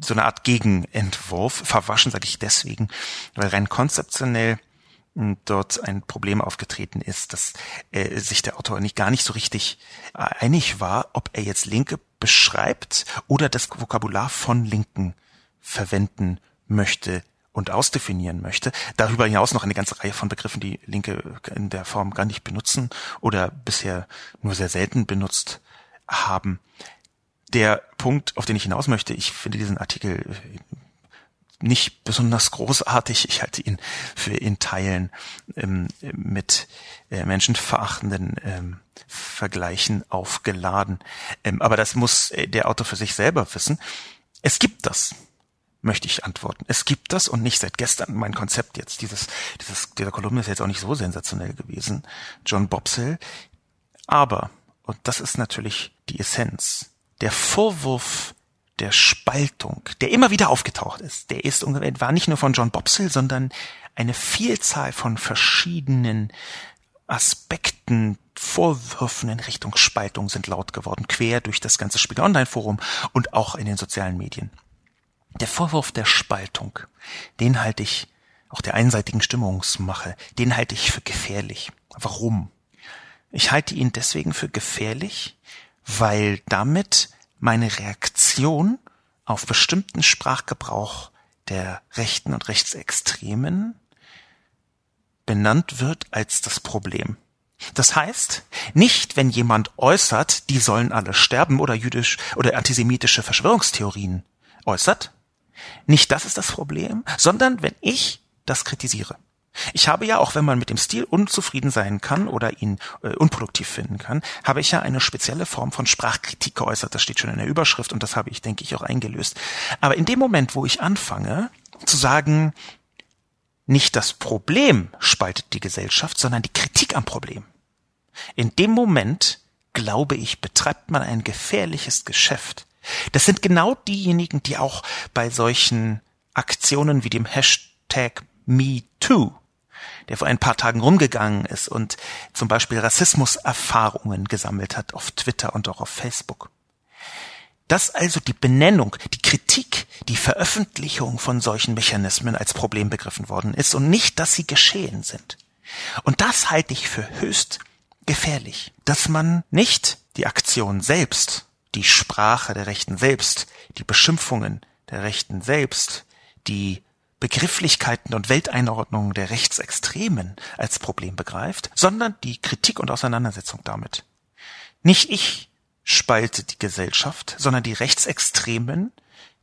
So eine Art Gegenentwurf. Verwaschen sage ich deswegen, weil rein konzeptionell dort ein Problem aufgetreten ist, dass äh, sich der Autor nicht gar nicht so richtig äh, einig war, ob er jetzt linke beschreibt oder das Vokabular von Linken verwenden möchte und ausdefinieren möchte. Darüber hinaus noch eine ganze Reihe von Begriffen, die Linke in der Form gar nicht benutzen oder bisher nur sehr selten benutzt haben. Der Punkt, auf den ich hinaus möchte, ich finde diesen Artikel nicht besonders großartig. Ich halte ihn für in Teilen ähm, mit äh, menschenverachtenden ähm, Vergleichen aufgeladen. Ähm, aber das muss äh, der Autor für sich selber wissen. Es gibt das, möchte ich antworten. Es gibt das und nicht seit gestern. Mein Konzept jetzt, dieses, dieses, dieser Kolumne ist jetzt auch nicht so sensationell gewesen. John Bobsell. Aber, und das ist natürlich die Essenz, der Vorwurf der Spaltung, der immer wieder aufgetaucht ist, der ist war nicht nur von John Bobsell, sondern eine Vielzahl von verschiedenen Aspekten, Vorwürfen in Richtung Spaltung sind laut geworden, quer durch das ganze Spiegel Online Forum und auch in den sozialen Medien. Der Vorwurf der Spaltung, den halte ich, auch der einseitigen Stimmungsmache, den halte ich für gefährlich. Warum? Ich halte ihn deswegen für gefährlich, weil damit meine Reaktion auf bestimmten Sprachgebrauch der Rechten und Rechtsextremen benannt wird als das Problem. Das heißt, nicht wenn jemand äußert, die sollen alle sterben oder jüdisch oder antisemitische Verschwörungstheorien äußert, nicht das ist das Problem, sondern wenn ich das kritisiere. Ich habe ja, auch wenn man mit dem Stil unzufrieden sein kann oder ihn äh, unproduktiv finden kann, habe ich ja eine spezielle Form von Sprachkritik geäußert. Das steht schon in der Überschrift und das habe ich, denke ich, auch eingelöst. Aber in dem Moment, wo ich anfange zu sagen, nicht das Problem spaltet die Gesellschaft, sondern die Kritik am Problem. In dem Moment, glaube ich, betreibt man ein gefährliches Geschäft. Das sind genau diejenigen, die auch bei solchen Aktionen wie dem Hashtag MeToo der vor ein paar Tagen rumgegangen ist und zum Beispiel Rassismuserfahrungen gesammelt hat auf Twitter und auch auf Facebook. Dass also die Benennung, die Kritik, die Veröffentlichung von solchen Mechanismen als Problem begriffen worden ist und nicht, dass sie geschehen sind. Und das halte ich für höchst gefährlich, dass man nicht die Aktion selbst, die Sprache der Rechten selbst, die Beschimpfungen der Rechten selbst, die Begrifflichkeiten und Welteinordnungen der Rechtsextremen als Problem begreift, sondern die Kritik und Auseinandersetzung damit. Nicht ich spalte die Gesellschaft, sondern die Rechtsextremen,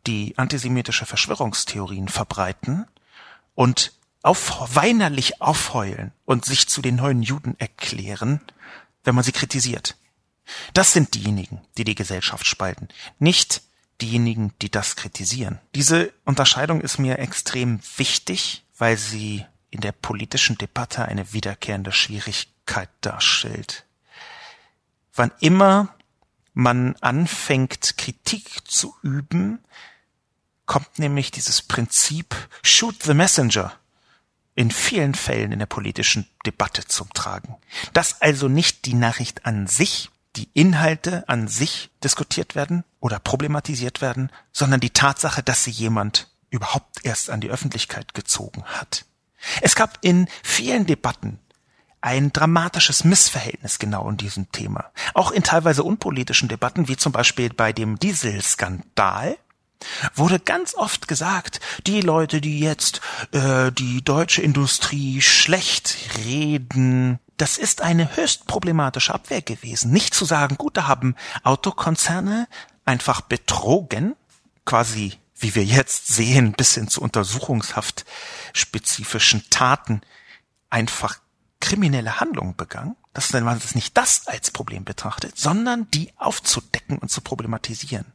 die antisemitische Verschwörungstheorien verbreiten und auf, weinerlich aufheulen und sich zu den neuen Juden erklären, wenn man sie kritisiert. Das sind diejenigen, die die Gesellschaft spalten, nicht diejenigen, die das kritisieren. Diese Unterscheidung ist mir extrem wichtig, weil sie in der politischen Debatte eine wiederkehrende Schwierigkeit darstellt. Wann immer man anfängt, Kritik zu üben, kommt nämlich dieses Prinzip Shoot the Messenger in vielen Fällen in der politischen Debatte zum Tragen. Dass also nicht die Nachricht an sich, die Inhalte an sich diskutiert werden oder problematisiert werden, sondern die Tatsache, dass sie jemand überhaupt erst an die Öffentlichkeit gezogen hat. Es gab in vielen Debatten ein dramatisches Missverhältnis genau in diesem Thema. Auch in teilweise unpolitischen Debatten, wie zum Beispiel bei dem Dieselskandal, wurde ganz oft gesagt, die Leute, die jetzt äh, die deutsche Industrie schlecht reden, das ist eine höchst problematische Abwehr gewesen. Nicht zu sagen, gut, da haben Autokonzerne einfach betrogen, quasi wie wir jetzt sehen, bis hin zu untersuchungshaft spezifischen Taten einfach kriminelle Handlungen begangen, dass man das nicht das als Problem betrachtet, sondern die aufzudecken und zu problematisieren.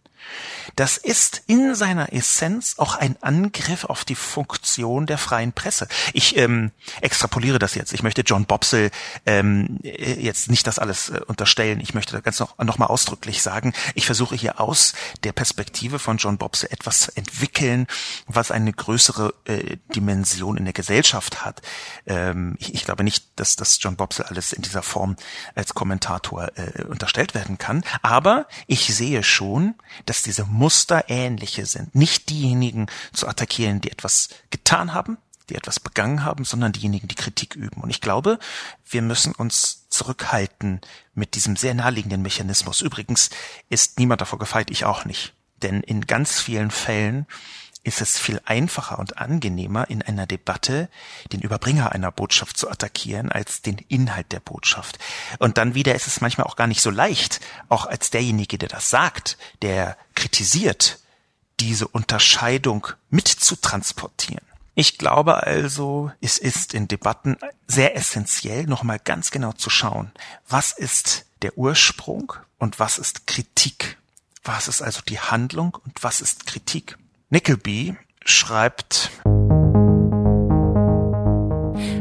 Das ist in seiner Essenz auch ein Angriff auf die Funktion der freien Presse. Ich ähm, extrapoliere das jetzt. Ich möchte John Bobsell ähm, jetzt nicht das alles äh, unterstellen. Ich möchte da ganz noch, noch mal ausdrücklich sagen, ich versuche hier aus der Perspektive von John Bobsell etwas zu entwickeln, was eine größere äh, Dimension in der Gesellschaft hat. Ähm, ich, ich, glaube nicht, dass, dass John Bobsell alles in dieser Form als Kommentator äh, unterstellt werden kann. Aber ich sehe schon, dass dass diese Muster ähnliche sind. Nicht diejenigen zu attackieren, die etwas getan haben, die etwas begangen haben, sondern diejenigen, die Kritik üben. Und ich glaube, wir müssen uns zurückhalten mit diesem sehr naheliegenden Mechanismus. Übrigens ist niemand davor gefeit, ich auch nicht. Denn in ganz vielen Fällen ist es viel einfacher und angenehmer, in einer Debatte den Überbringer einer Botschaft zu attackieren, als den Inhalt der Botschaft. Und dann wieder ist es manchmal auch gar nicht so leicht, auch als derjenige, der das sagt, der kritisiert, diese Unterscheidung mitzutransportieren. Ich glaube also, es ist in Debatten sehr essentiell, nochmal ganz genau zu schauen, was ist der Ursprung und was ist Kritik. Was ist also die Handlung und was ist Kritik? Nickleby schreibt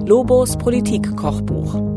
Lobos Politikkochbuch.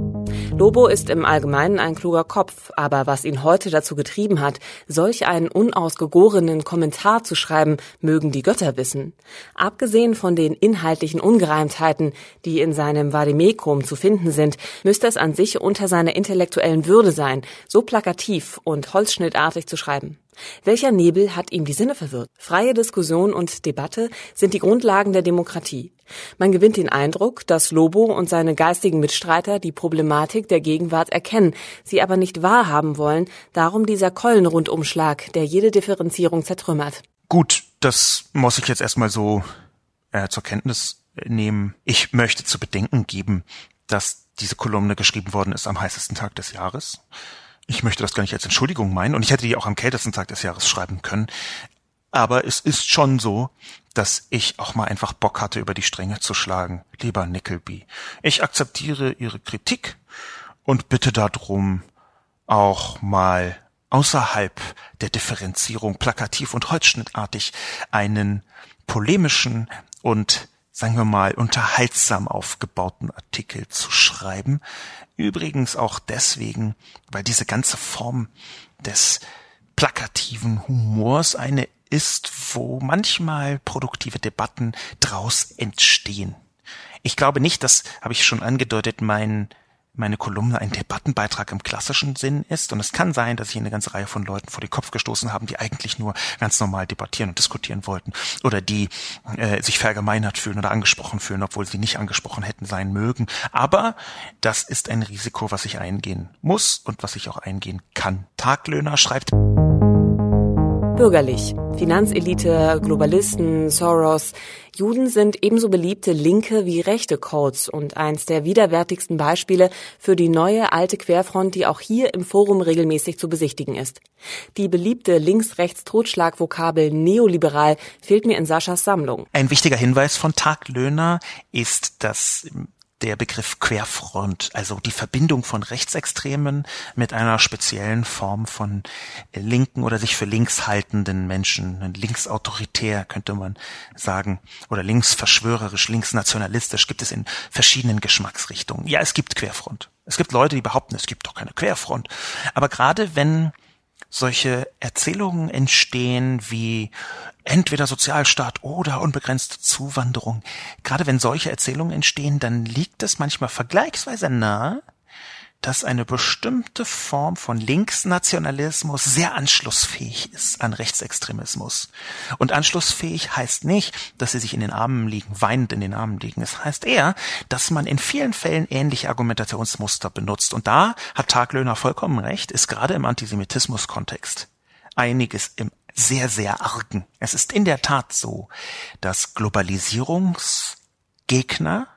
Lobo ist im Allgemeinen ein kluger Kopf, aber was ihn heute dazu getrieben hat, solch einen unausgegorenen Kommentar zu schreiben, mögen die Götter wissen. Abgesehen von den inhaltlichen Ungereimtheiten, die in seinem Vademekum zu finden sind, müsste es an sich unter seiner intellektuellen Würde sein, so plakativ und holzschnittartig zu schreiben. Welcher Nebel hat ihm die Sinne verwirrt? Freie Diskussion und Debatte sind die Grundlagen der Demokratie. Man gewinnt den Eindruck, dass Lobo und seine geistigen Mitstreiter die Problematik der Gegenwart erkennen, sie aber nicht wahrhaben wollen, darum dieser Keulenrundumschlag, der jede Differenzierung zertrümmert. Gut, das muss ich jetzt erstmal so äh, zur Kenntnis nehmen. Ich möchte zu bedenken geben, dass diese Kolumne geschrieben worden ist am heißesten Tag des Jahres ich möchte das gar nicht als Entschuldigung meinen und ich hätte die auch am kältesten Tag des Jahres schreiben können. Aber es ist schon so, dass ich auch mal einfach Bock hatte, über die Stränge zu schlagen, lieber Nickleby. Ich akzeptiere Ihre Kritik und bitte darum, auch mal außerhalb der Differenzierung plakativ und holzschnittartig einen polemischen und sagen wir mal, unterhaltsam aufgebauten Artikel zu schreiben, Übrigens auch deswegen, weil diese ganze Form des plakativen Humors eine ist, wo manchmal produktive Debatten draus entstehen. Ich glaube nicht, das habe ich schon angedeutet, mein meine Kolumne ein Debattenbeitrag im klassischen Sinn ist. Und es kann sein, dass ich eine ganze Reihe von Leuten vor die Kopf gestoßen haben, die eigentlich nur ganz normal debattieren und diskutieren wollten. Oder die äh, sich verallgemeinert fühlen oder angesprochen fühlen, obwohl sie nicht angesprochen hätten sein mögen. Aber das ist ein Risiko, was ich eingehen muss und was ich auch eingehen kann. Taglöhner schreibt. Bürgerlich. Finanzelite, Globalisten, Soros. Juden sind ebenso beliebte linke wie rechte Codes und eins der widerwärtigsten Beispiele für die neue alte Querfront, die auch hier im Forum regelmäßig zu besichtigen ist. Die beliebte links-rechts-Totschlagvokabel neoliberal fehlt mir in Saschas Sammlung. Ein wichtiger Hinweis von Taglöhner ist, dass der Begriff Querfront, also die Verbindung von Rechtsextremen mit einer speziellen Form von linken oder sich für links haltenden Menschen, linksautoritär könnte man sagen, oder linksverschwörerisch, linksnationalistisch gibt es in verschiedenen Geschmacksrichtungen. Ja, es gibt Querfront. Es gibt Leute, die behaupten, es gibt doch keine Querfront. Aber gerade wenn solche Erzählungen entstehen wie entweder Sozialstaat oder unbegrenzte Zuwanderung. Gerade wenn solche Erzählungen entstehen, dann liegt es manchmal vergleichsweise nahe, dass eine bestimmte Form von Linksnationalismus sehr anschlussfähig ist an Rechtsextremismus. Und anschlussfähig heißt nicht, dass sie sich in den Armen liegen, weinend in den Armen liegen. Es heißt eher, dass man in vielen Fällen ähnliche Argumentationsmuster benutzt. Und da hat Taglöhner vollkommen recht, ist gerade im Antisemitismus-Kontext einiges im sehr, sehr argen. Es ist in der Tat so, dass Globalisierungsgegner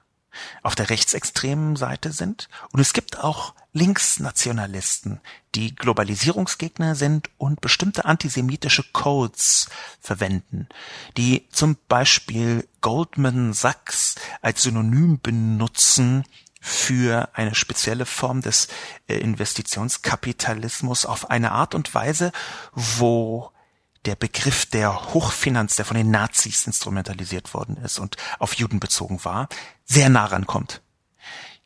auf der rechtsextremen Seite sind. Und es gibt auch Linksnationalisten, die Globalisierungsgegner sind und bestimmte antisemitische Codes verwenden, die zum Beispiel Goldman Sachs als Synonym benutzen für eine spezielle Form des äh, Investitionskapitalismus auf eine Art und Weise, wo der Begriff der Hochfinanz, der von den Nazis instrumentalisiert worden ist und auf Juden bezogen war, sehr nah rankommt.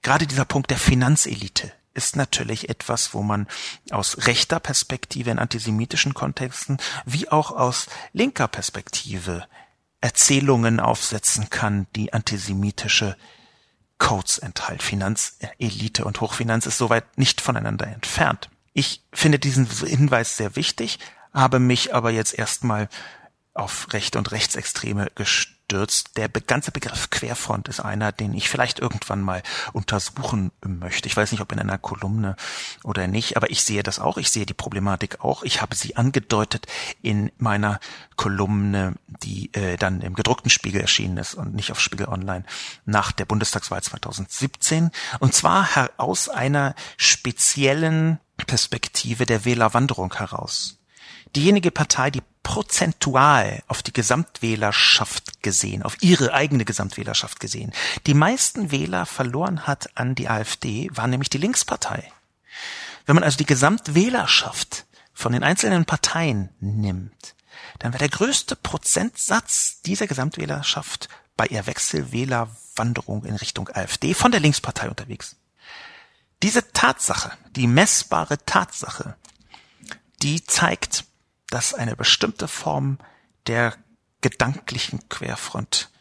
Gerade dieser Punkt der Finanzelite ist natürlich etwas, wo man aus rechter Perspektive in antisemitischen Kontexten wie auch aus linker Perspektive Erzählungen aufsetzen kann, die antisemitische Codes enthalten. Finanzelite und Hochfinanz ist soweit nicht voneinander entfernt. Ich finde diesen Hinweis sehr wichtig, habe mich aber jetzt erstmal auf Rechte und Rechtsextreme gestürzt. Der ganze Begriff Querfront ist einer, den ich vielleicht irgendwann mal untersuchen möchte. Ich weiß nicht, ob in einer Kolumne oder nicht, aber ich sehe das auch. Ich sehe die Problematik auch. Ich habe sie angedeutet in meiner Kolumne, die äh, dann im gedruckten Spiegel erschienen ist und nicht auf Spiegel Online nach der Bundestagswahl 2017. Und zwar aus einer speziellen Perspektive der Wählerwanderung heraus diejenige Partei, die prozentual auf die Gesamtwählerschaft gesehen, auf ihre eigene Gesamtwählerschaft gesehen, die meisten Wähler verloren hat an die AfD, war nämlich die Linkspartei. Wenn man also die Gesamtwählerschaft von den einzelnen Parteien nimmt, dann wäre der größte Prozentsatz dieser Gesamtwählerschaft bei ihr Wechselwählerwanderung in Richtung AfD von der Linkspartei unterwegs. Diese Tatsache, die messbare Tatsache, die zeigt, dass eine bestimmte Form der gedanklichen Querfront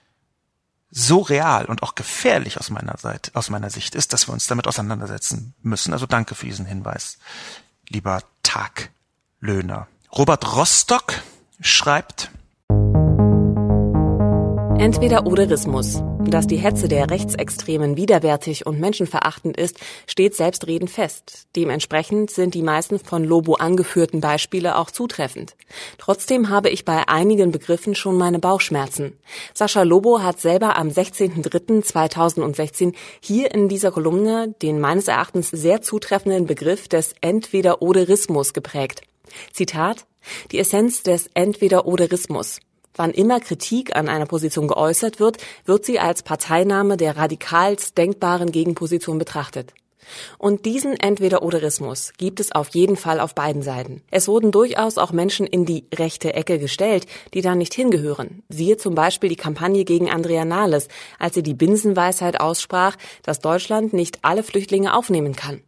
so real und auch gefährlich aus meiner Seite, aus meiner Sicht ist, dass wir uns damit auseinandersetzen müssen. Also danke für diesen Hinweis, lieber Taglöhner. Robert Rostock schreibt, Entweder-Oderismus. Dass die Hetze der Rechtsextremen widerwärtig und menschenverachtend ist, steht selbstredend fest. Dementsprechend sind die meisten von Lobo angeführten Beispiele auch zutreffend. Trotzdem habe ich bei einigen Begriffen schon meine Bauchschmerzen. Sascha Lobo hat selber am 16.03.2016 hier in dieser Kolumne den meines Erachtens sehr zutreffenden Begriff des Entweder-Oderismus geprägt. Zitat die Essenz des Entweder-Oderismus. Wann immer Kritik an einer Position geäußert wird, wird sie als Parteinahme der radikalst denkbaren Gegenposition betrachtet. Und diesen Entweder-Oderismus gibt es auf jeden Fall auf beiden Seiten. Es wurden durchaus auch Menschen in die rechte Ecke gestellt, die da nicht hingehören. Siehe zum Beispiel die Kampagne gegen Andrea Nahles, als sie die Binsenweisheit aussprach, dass Deutschland nicht alle Flüchtlinge aufnehmen kann.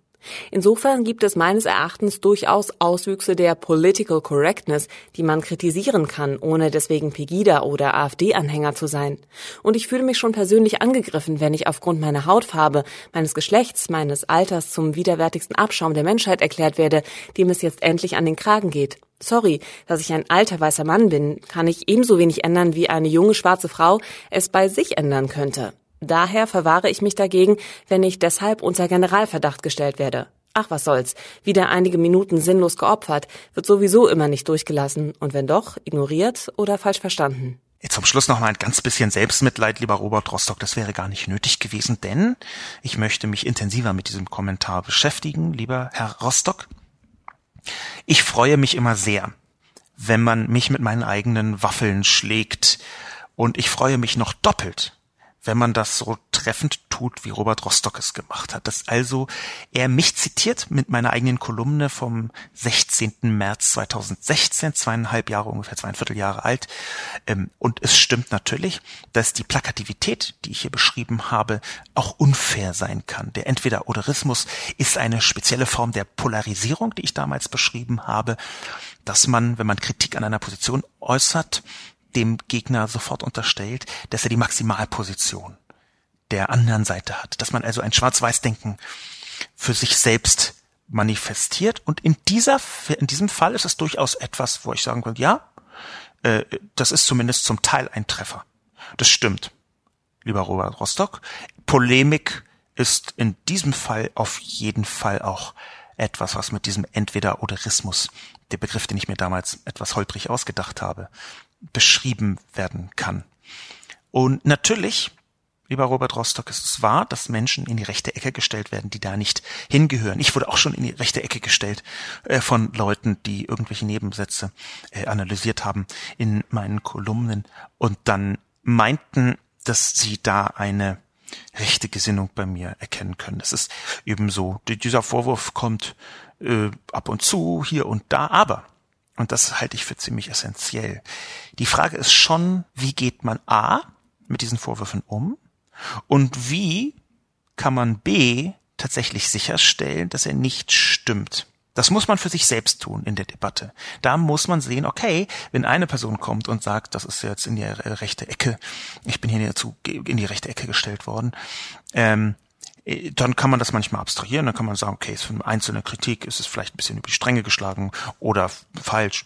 Insofern gibt es meines Erachtens durchaus Auswüchse der Political Correctness, die man kritisieren kann, ohne deswegen Pegida oder AfD-Anhänger zu sein. Und ich fühle mich schon persönlich angegriffen, wenn ich aufgrund meiner Hautfarbe, meines Geschlechts, meines Alters zum widerwärtigsten Abschaum der Menschheit erklärt werde, dem es jetzt endlich an den Kragen geht. Sorry, dass ich ein alter weißer Mann bin, kann ich ebenso wenig ändern, wie eine junge schwarze Frau es bei sich ändern könnte. Daher verwahre ich mich dagegen, wenn ich deshalb unter Generalverdacht gestellt werde. Ach, was soll's. Wieder einige Minuten sinnlos geopfert, wird sowieso immer nicht durchgelassen und wenn doch, ignoriert oder falsch verstanden. Zum Schluss noch mal ein ganz bisschen Selbstmitleid, lieber Robert Rostock. Das wäre gar nicht nötig gewesen, denn ich möchte mich intensiver mit diesem Kommentar beschäftigen, lieber Herr Rostock. Ich freue mich immer sehr, wenn man mich mit meinen eigenen Waffeln schlägt und ich freue mich noch doppelt, wenn man das so treffend tut, wie Robert Rostock es gemacht hat. Dass also er mich zitiert mit meiner eigenen Kolumne vom 16. März 2016, zweieinhalb Jahre, ungefähr zweieinviertel Jahre alt. Ähm, und es stimmt natürlich, dass die Plakativität, die ich hier beschrieben habe, auch unfair sein kann. Der Entweder-Oderismus ist eine spezielle Form der Polarisierung, die ich damals beschrieben habe, dass man, wenn man Kritik an einer Position äußert, dem Gegner sofort unterstellt, dass er die Maximalposition der anderen Seite hat, dass man also ein Schwarz-Weiß-Denken für sich selbst manifestiert. Und in dieser, in diesem Fall ist es durchaus etwas, wo ich sagen würde, ja, äh, das ist zumindest zum Teil ein Treffer. Das stimmt, lieber Robert Rostock. Polemik ist in diesem Fall auf jeden Fall auch etwas, was mit diesem Entweder-Oderismus, der Begriff, den ich mir damals etwas holprig ausgedacht habe, beschrieben werden kann. Und natürlich, lieber Robert Rostock, ist es wahr, dass Menschen in die rechte Ecke gestellt werden, die da nicht hingehören. Ich wurde auch schon in die rechte Ecke gestellt äh, von Leuten, die irgendwelche Nebensätze äh, analysiert haben in meinen Kolumnen und dann meinten, dass sie da eine rechte Gesinnung bei mir erkennen können. Das ist ebenso. Dieser Vorwurf kommt äh, ab und zu, hier und da, aber und das halte ich für ziemlich essentiell. Die Frage ist schon, wie geht man A mit diesen Vorwürfen um? Und wie kann man B tatsächlich sicherstellen, dass er nicht stimmt? Das muss man für sich selbst tun in der Debatte. Da muss man sehen, okay, wenn eine Person kommt und sagt, das ist jetzt in die rechte Ecke, ich bin hier in die rechte Ecke gestellt worden, ähm, äh, dann kann man das manchmal abstrahieren, dann kann man sagen, okay, für eine einzelne Kritik ist es vielleicht ein bisschen über die Stränge geschlagen oder falsch.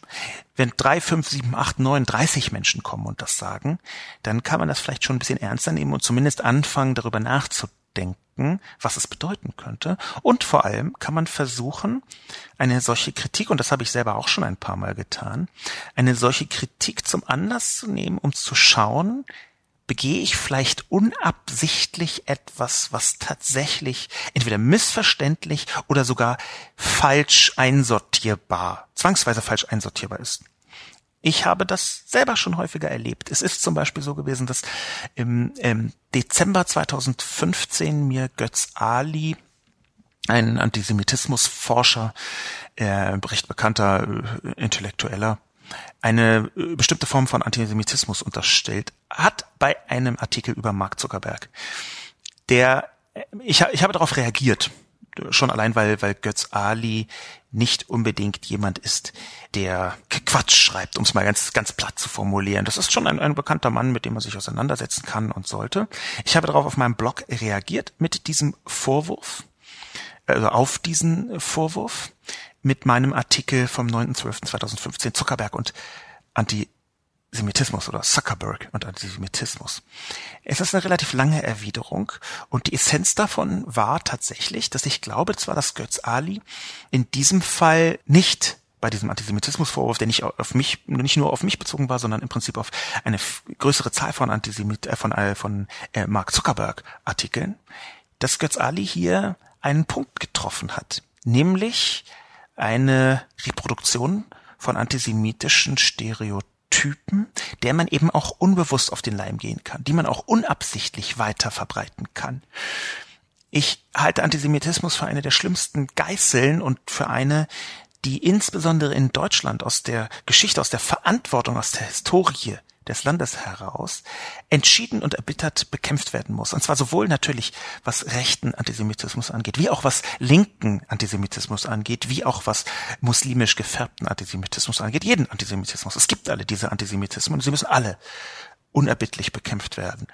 Wenn drei, fünf, sieben, acht, neun, dreißig Menschen kommen und das sagen, dann kann man das vielleicht schon ein bisschen ernster nehmen und zumindest anfangen, darüber nachzudenken, was es bedeuten könnte. Und vor allem kann man versuchen, eine solche Kritik, und das habe ich selber auch schon ein paar Mal getan, eine solche Kritik zum Anlass zu nehmen, um zu schauen, begehe ich vielleicht unabsichtlich etwas, was tatsächlich entweder missverständlich oder sogar falsch einsortierbar, zwangsweise falsch einsortierbar ist. Ich habe das selber schon häufiger erlebt. Es ist zum Beispiel so gewesen, dass im, im Dezember 2015 mir Götz Ali, ein Antisemitismusforscher, äh, recht bekannter äh, Intellektueller, eine äh, bestimmte Form von Antisemitismus unterstellt hat bei einem Artikel über Mark Zuckerberg. Der, äh, ich, ich habe darauf reagiert. Schon allein, weil, weil Götz Ali nicht unbedingt jemand ist, der Quatsch schreibt, um es mal ganz, ganz platt zu formulieren. Das ist schon ein, ein bekannter Mann, mit dem man sich auseinandersetzen kann und sollte. Ich habe darauf auf meinem Blog reagiert mit diesem Vorwurf, also auf diesen Vorwurf mit meinem Artikel vom 9.12.2015 Zuckerberg und Antisemitismus oder Zuckerberg und Antisemitismus. Es ist eine relativ lange Erwiderung und die Essenz davon war tatsächlich, dass ich glaube zwar, dass Götz Ali in diesem Fall nicht bei diesem Antisemitismusvorwurf, der nicht auf mich, nicht nur auf mich bezogen war, sondern im Prinzip auf eine größere Zahl von Antisemit, äh, von, äh, von äh, Mark Zuckerberg Artikeln, dass Götz Ali hier einen Punkt getroffen hat, nämlich eine Reproduktion von antisemitischen Stereotypen, der man eben auch unbewusst auf den Leim gehen kann, die man auch unabsichtlich weiter verbreiten kann. Ich halte Antisemitismus für eine der schlimmsten Geißeln und für eine, die insbesondere in Deutschland aus der Geschichte, aus der Verantwortung, aus der Historie des Landes heraus entschieden und erbittert bekämpft werden muss. Und zwar sowohl natürlich, was rechten Antisemitismus angeht, wie auch was linken Antisemitismus angeht, wie auch was muslimisch gefärbten Antisemitismus angeht. Jeden Antisemitismus. Es gibt alle diese Antisemitismen und sie müssen alle unerbittlich bekämpft werden.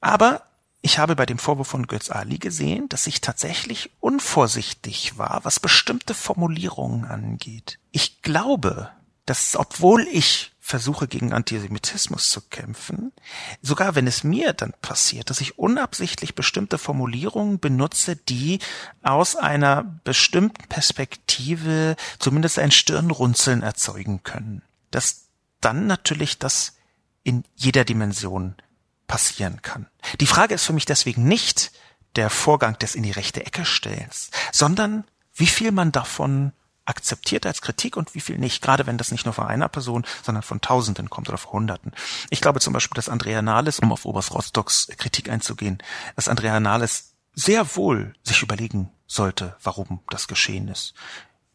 Aber ich habe bei dem Vorwurf von Götz Ali gesehen, dass ich tatsächlich unvorsichtig war, was bestimmte Formulierungen angeht. Ich glaube, dass obwohl ich versuche gegen Antisemitismus zu kämpfen, sogar wenn es mir dann passiert, dass ich unabsichtlich bestimmte Formulierungen benutze, die aus einer bestimmten Perspektive zumindest ein Stirnrunzeln erzeugen können, dass dann natürlich das in jeder Dimension passieren kann. Die Frage ist für mich deswegen nicht der Vorgang des in die rechte Ecke stellens, sondern wie viel man davon akzeptiert als Kritik und wie viel nicht, gerade wenn das nicht nur von einer Person, sondern von Tausenden kommt oder von Hunderten. Ich glaube zum Beispiel, dass Andrea Nahles, um auf Oberst Rostocks Kritik einzugehen, dass Andrea Nahles sehr wohl sich überlegen sollte, warum das geschehen ist.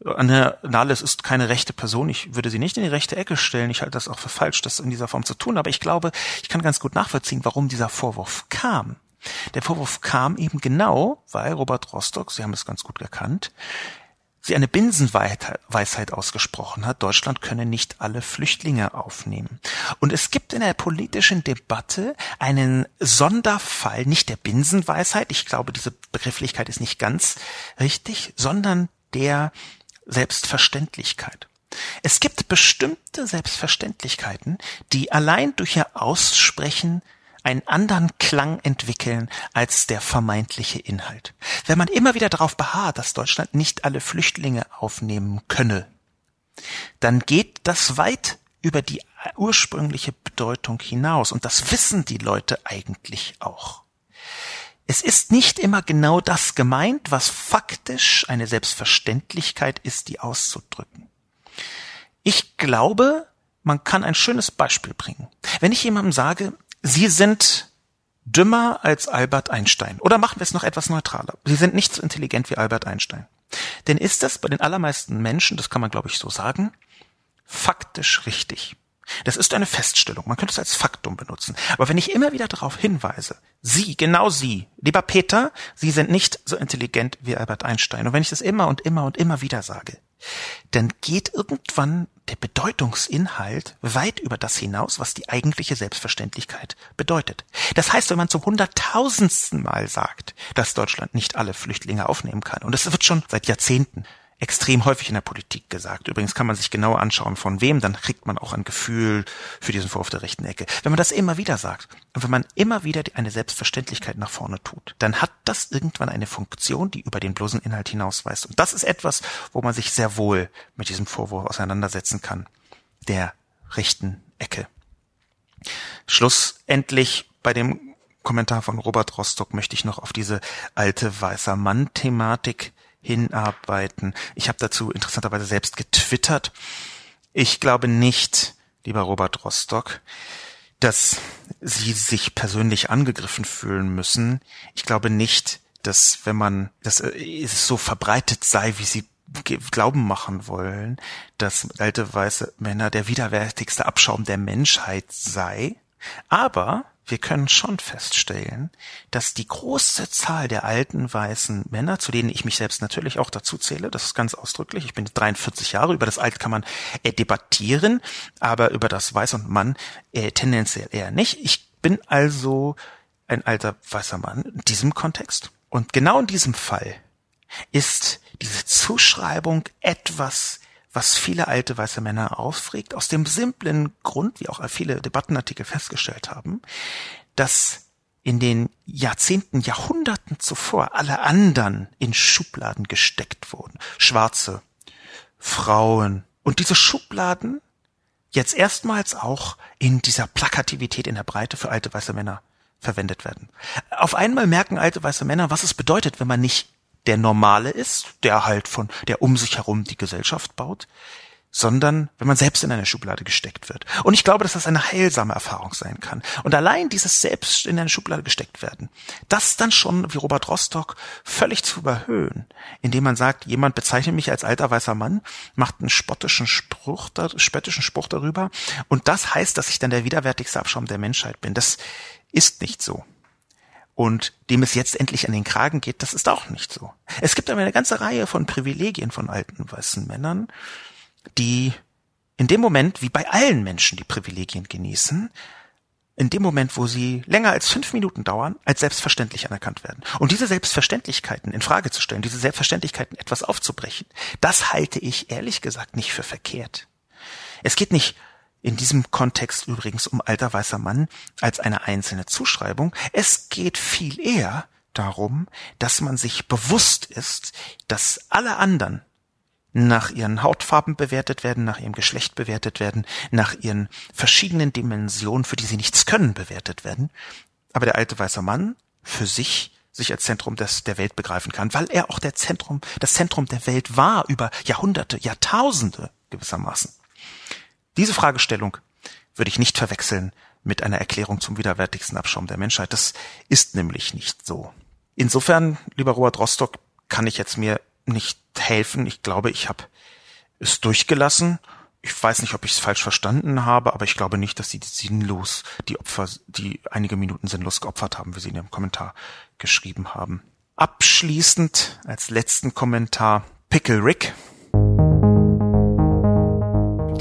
Andrea Nahles ist keine rechte Person. Ich würde sie nicht in die rechte Ecke stellen. Ich halte das auch für falsch, das in dieser Form zu tun. Aber ich glaube, ich kann ganz gut nachvollziehen, warum dieser Vorwurf kam. Der Vorwurf kam eben genau, weil Robert Rostock, Sie haben es ganz gut erkannt, sie eine Binsenweisheit ausgesprochen hat, Deutschland könne nicht alle Flüchtlinge aufnehmen. Und es gibt in der politischen Debatte einen Sonderfall, nicht der Binsenweisheit, ich glaube, diese Begrifflichkeit ist nicht ganz richtig, sondern der Selbstverständlichkeit. Es gibt bestimmte Selbstverständlichkeiten, die allein durch ihr Aussprechen einen anderen Klang entwickeln als der vermeintliche Inhalt. Wenn man immer wieder darauf beharrt, dass Deutschland nicht alle Flüchtlinge aufnehmen könne, dann geht das weit über die ursprüngliche Bedeutung hinaus. Und das wissen die Leute eigentlich auch. Es ist nicht immer genau das gemeint, was faktisch eine Selbstverständlichkeit ist, die auszudrücken. Ich glaube, man kann ein schönes Beispiel bringen. Wenn ich jemandem sage, Sie sind dümmer als Albert Einstein. Oder machen wir es noch etwas neutraler. Sie sind nicht so intelligent wie Albert Einstein. Denn ist das bei den allermeisten Menschen, das kann man glaube ich so sagen, faktisch richtig. Das ist eine Feststellung. Man könnte es als Faktum benutzen. Aber wenn ich immer wieder darauf hinweise, Sie, genau Sie, lieber Peter, Sie sind nicht so intelligent wie Albert Einstein. Und wenn ich das immer und immer und immer wieder sage, dann geht irgendwann der Bedeutungsinhalt weit über das hinaus, was die eigentliche Selbstverständlichkeit bedeutet. Das heißt, wenn man zum hunderttausendsten Mal sagt, dass Deutschland nicht alle Flüchtlinge aufnehmen kann, und das wird schon seit Jahrzehnten extrem häufig in der Politik gesagt. Übrigens kann man sich genauer anschauen, von wem, dann kriegt man auch ein Gefühl für diesen Vorwurf der rechten Ecke. Wenn man das immer wieder sagt und wenn man immer wieder eine Selbstverständlichkeit nach vorne tut, dann hat das irgendwann eine Funktion, die über den bloßen Inhalt hinausweist. Und das ist etwas, wo man sich sehr wohl mit diesem Vorwurf auseinandersetzen kann, der rechten Ecke. Schlussendlich bei dem Kommentar von Robert Rostock möchte ich noch auf diese alte weißer Mann-Thematik hinarbeiten. Ich habe dazu interessanterweise selbst getwittert. Ich glaube nicht, lieber Robert Rostock, dass Sie sich persönlich angegriffen fühlen müssen. Ich glaube nicht, dass wenn man, dass es so verbreitet sei, wie Sie Glauben machen wollen, dass alte weiße Männer der widerwärtigste Abschaum der Menschheit sei. Aber wir können schon feststellen, dass die große Zahl der alten weißen Männer, zu denen ich mich selbst natürlich auch dazu zähle, das ist ganz ausdrücklich, ich bin 43 Jahre, über das Alt kann man äh, debattieren, aber über das Weiß und Mann äh, tendenziell eher nicht. Ich bin also ein alter weißer Mann in diesem Kontext. Und genau in diesem Fall ist diese Zuschreibung etwas was viele alte weiße Männer aufregt, aus dem simplen Grund, wie auch viele Debattenartikel festgestellt haben, dass in den Jahrzehnten, Jahrhunderten zuvor alle anderen in Schubladen gesteckt wurden. Schwarze, Frauen. Und diese Schubladen jetzt erstmals auch in dieser Plakativität in der Breite für alte weiße Männer verwendet werden. Auf einmal merken alte weiße Männer, was es bedeutet, wenn man nicht der Normale ist, der halt von, der um sich herum die Gesellschaft baut, sondern wenn man selbst in eine Schublade gesteckt wird. Und ich glaube, dass das eine heilsame Erfahrung sein kann. Und allein dieses selbst in eine Schublade gesteckt werden, das dann schon, wie Robert Rostock, völlig zu überhöhen, indem man sagt, jemand bezeichnet mich als alter weißer Mann, macht einen spottischen Spruch, spöttischen Spruch darüber, und das heißt, dass ich dann der widerwärtigste Abschaum der Menschheit bin. Das ist nicht so und dem es jetzt endlich an den Kragen geht, das ist auch nicht so. Es gibt aber eine ganze Reihe von Privilegien von alten weißen Männern, die in dem Moment, wie bei allen Menschen, die Privilegien genießen, in dem Moment, wo sie länger als fünf Minuten dauern, als selbstverständlich anerkannt werden. Und diese Selbstverständlichkeiten in Frage zu stellen, diese Selbstverständlichkeiten etwas aufzubrechen, das halte ich ehrlich gesagt nicht für verkehrt. Es geht nicht in diesem Kontext übrigens um alter weißer Mann als eine einzelne Zuschreibung. Es geht viel eher darum, dass man sich bewusst ist, dass alle anderen nach ihren Hautfarben bewertet werden, nach ihrem Geschlecht bewertet werden, nach ihren verschiedenen Dimensionen, für die sie nichts können, bewertet werden. Aber der alte weiße Mann für sich sich als Zentrum des, der Welt begreifen kann, weil er auch der Zentrum, das Zentrum der Welt war über Jahrhunderte, Jahrtausende gewissermaßen. Diese Fragestellung würde ich nicht verwechseln mit einer Erklärung zum widerwärtigsten Abschaum der Menschheit. Das ist nämlich nicht so. Insofern, lieber Robert Rostock, kann ich jetzt mir nicht helfen. Ich glaube, ich habe es durchgelassen. Ich weiß nicht, ob ich es falsch verstanden habe, aber ich glaube nicht, dass sie sinnlos die Opfer, die einige Minuten sinnlos geopfert haben, wie sie in ihrem Kommentar geschrieben haben. Abschließend als letzten Kommentar Pickle Rick.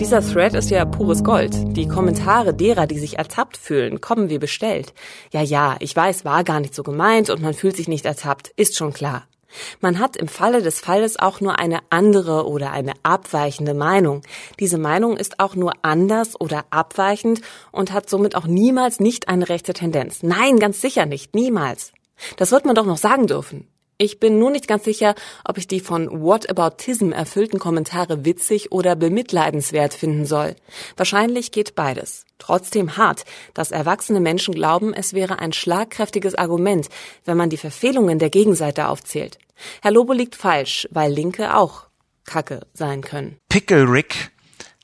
Dieser Thread ist ja pures Gold. Die Kommentare derer, die sich ertappt fühlen, kommen wie bestellt. Ja, ja, ich weiß, war gar nicht so gemeint und man fühlt sich nicht ertappt, ist schon klar. Man hat im Falle des Falles auch nur eine andere oder eine abweichende Meinung. Diese Meinung ist auch nur anders oder abweichend und hat somit auch niemals nicht eine rechte Tendenz. Nein, ganz sicher nicht, niemals. Das wird man doch noch sagen dürfen. Ich bin nur nicht ganz sicher, ob ich die von Whataboutism erfüllten Kommentare witzig oder bemitleidenswert finden soll. Wahrscheinlich geht beides. Trotzdem hart, dass erwachsene Menschen glauben, es wäre ein schlagkräftiges Argument, wenn man die Verfehlungen der Gegenseite aufzählt. Herr Lobo liegt falsch, weil Linke auch Kacke sein können. Pickle Rick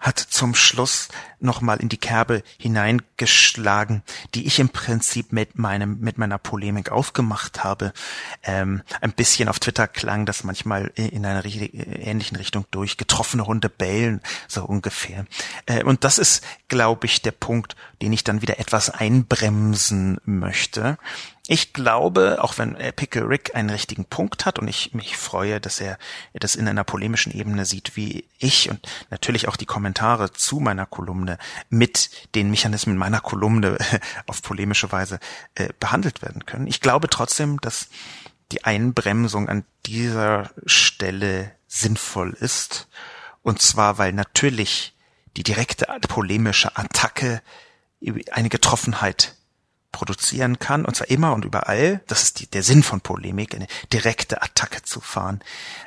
hat zum Schluss nochmal in die Kerbe hineingeschlagen, die ich im Prinzip mit meinem, mit meiner Polemik aufgemacht habe. Ähm, ein bisschen auf Twitter klang das manchmal in einer ähnlichen Richtung durch. Getroffene Hunde bellen, so ungefähr. Äh, und das ist, glaube ich, der Punkt, den ich dann wieder etwas einbremsen möchte. Ich glaube, auch wenn Pickle Rick einen richtigen Punkt hat und ich mich freue, dass er das in einer polemischen Ebene sieht wie ich und natürlich auch die Kommentare zu meiner Kolumne mit den Mechanismen meiner Kolumne (laughs) auf polemische Weise äh, behandelt werden können. Ich glaube trotzdem, dass die Einbremsung an dieser Stelle sinnvoll ist. Und zwar, weil natürlich die direkte polemische Attacke eine Getroffenheit produzieren kann, und zwar immer und überall, das ist die, der Sinn von Polemik, eine direkte Attacke zu fahren,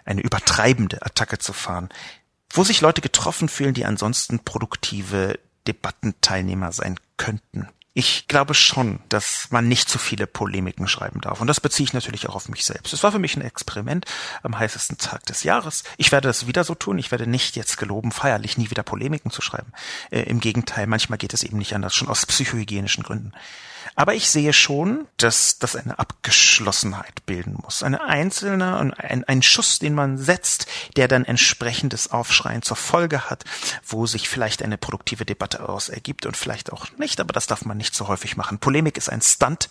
eine übertreibende Attacke zu fahren, wo sich Leute getroffen fühlen, die ansonsten produktive Debattenteilnehmer sein könnten. Ich glaube schon, dass man nicht zu viele Polemiken schreiben darf. Und das beziehe ich natürlich auch auf mich selbst. Es war für mich ein Experiment am heißesten Tag des Jahres. Ich werde das wieder so tun. Ich werde nicht jetzt geloben, feierlich nie wieder Polemiken zu schreiben. Äh, Im Gegenteil, manchmal geht es eben nicht anders, schon aus psychohygienischen Gründen. Aber ich sehe schon, dass das eine Abgeschlossenheit bilden muss. Eine einzelne, ein, ein Schuss, den man setzt, der dann entsprechendes Aufschreien zur Folge hat, wo sich vielleicht eine produktive Debatte daraus ergibt und vielleicht auch nicht, aber das darf man nicht so häufig machen. Polemik ist ein Stunt,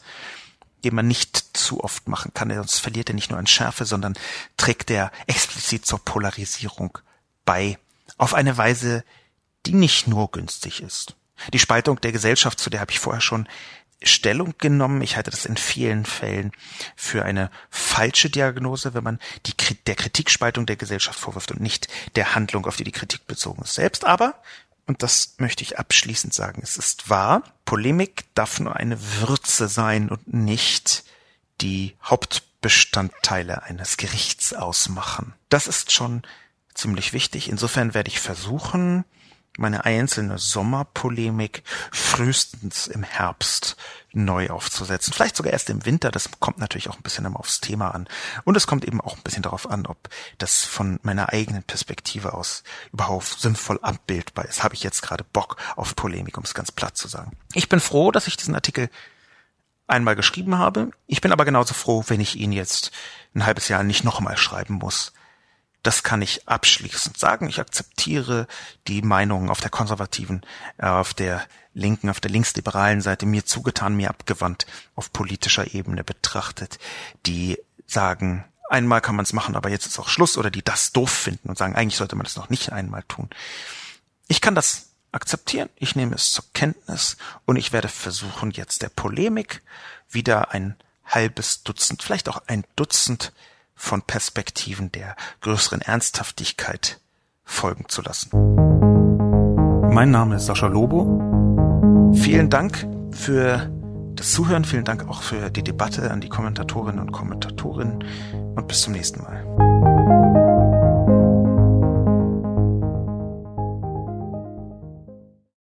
den man nicht zu oft machen kann, sonst verliert er nicht nur an Schärfe, sondern trägt er explizit zur Polarisierung bei, auf eine Weise, die nicht nur günstig ist. Die Spaltung der Gesellschaft, zu der habe ich vorher schon Stellung genommen. Ich halte das in vielen Fällen für eine falsche Diagnose, wenn man die, der Kritikspaltung der Gesellschaft vorwirft und nicht der Handlung, auf die die Kritik bezogen ist selbst. Aber, und das möchte ich abschließend sagen, es ist wahr, Polemik darf nur eine Würze sein und nicht die Hauptbestandteile eines Gerichts ausmachen. Das ist schon ziemlich wichtig. Insofern werde ich versuchen, meine einzelne Sommerpolemik frühestens im Herbst neu aufzusetzen. Vielleicht sogar erst im Winter. Das kommt natürlich auch ein bisschen immer aufs Thema an. Und es kommt eben auch ein bisschen darauf an, ob das von meiner eigenen Perspektive aus überhaupt sinnvoll abbildbar ist. Habe ich jetzt gerade Bock auf Polemik, um es ganz platt zu sagen. Ich bin froh, dass ich diesen Artikel einmal geschrieben habe. Ich bin aber genauso froh, wenn ich ihn jetzt ein halbes Jahr nicht nochmal schreiben muss das kann ich abschließend sagen. Ich akzeptiere die Meinungen auf der konservativen, äh, auf der linken, auf der linksliberalen Seite. Mir zugetan, mir abgewandt, auf politischer Ebene betrachtet, die sagen, einmal kann man es machen, aber jetzt ist auch Schluss, oder die das doof finden und sagen, eigentlich sollte man das noch nicht einmal tun. Ich kann das akzeptieren, ich nehme es zur Kenntnis. Und ich werde versuchen, jetzt der Polemik wieder ein halbes Dutzend, vielleicht auch ein Dutzend von Perspektiven der größeren Ernsthaftigkeit folgen zu lassen. Mein Name ist Sascha Lobo. Vielen Dank für das Zuhören, vielen Dank auch für die Debatte an die Kommentatorinnen und Kommentatorinnen und bis zum nächsten Mal.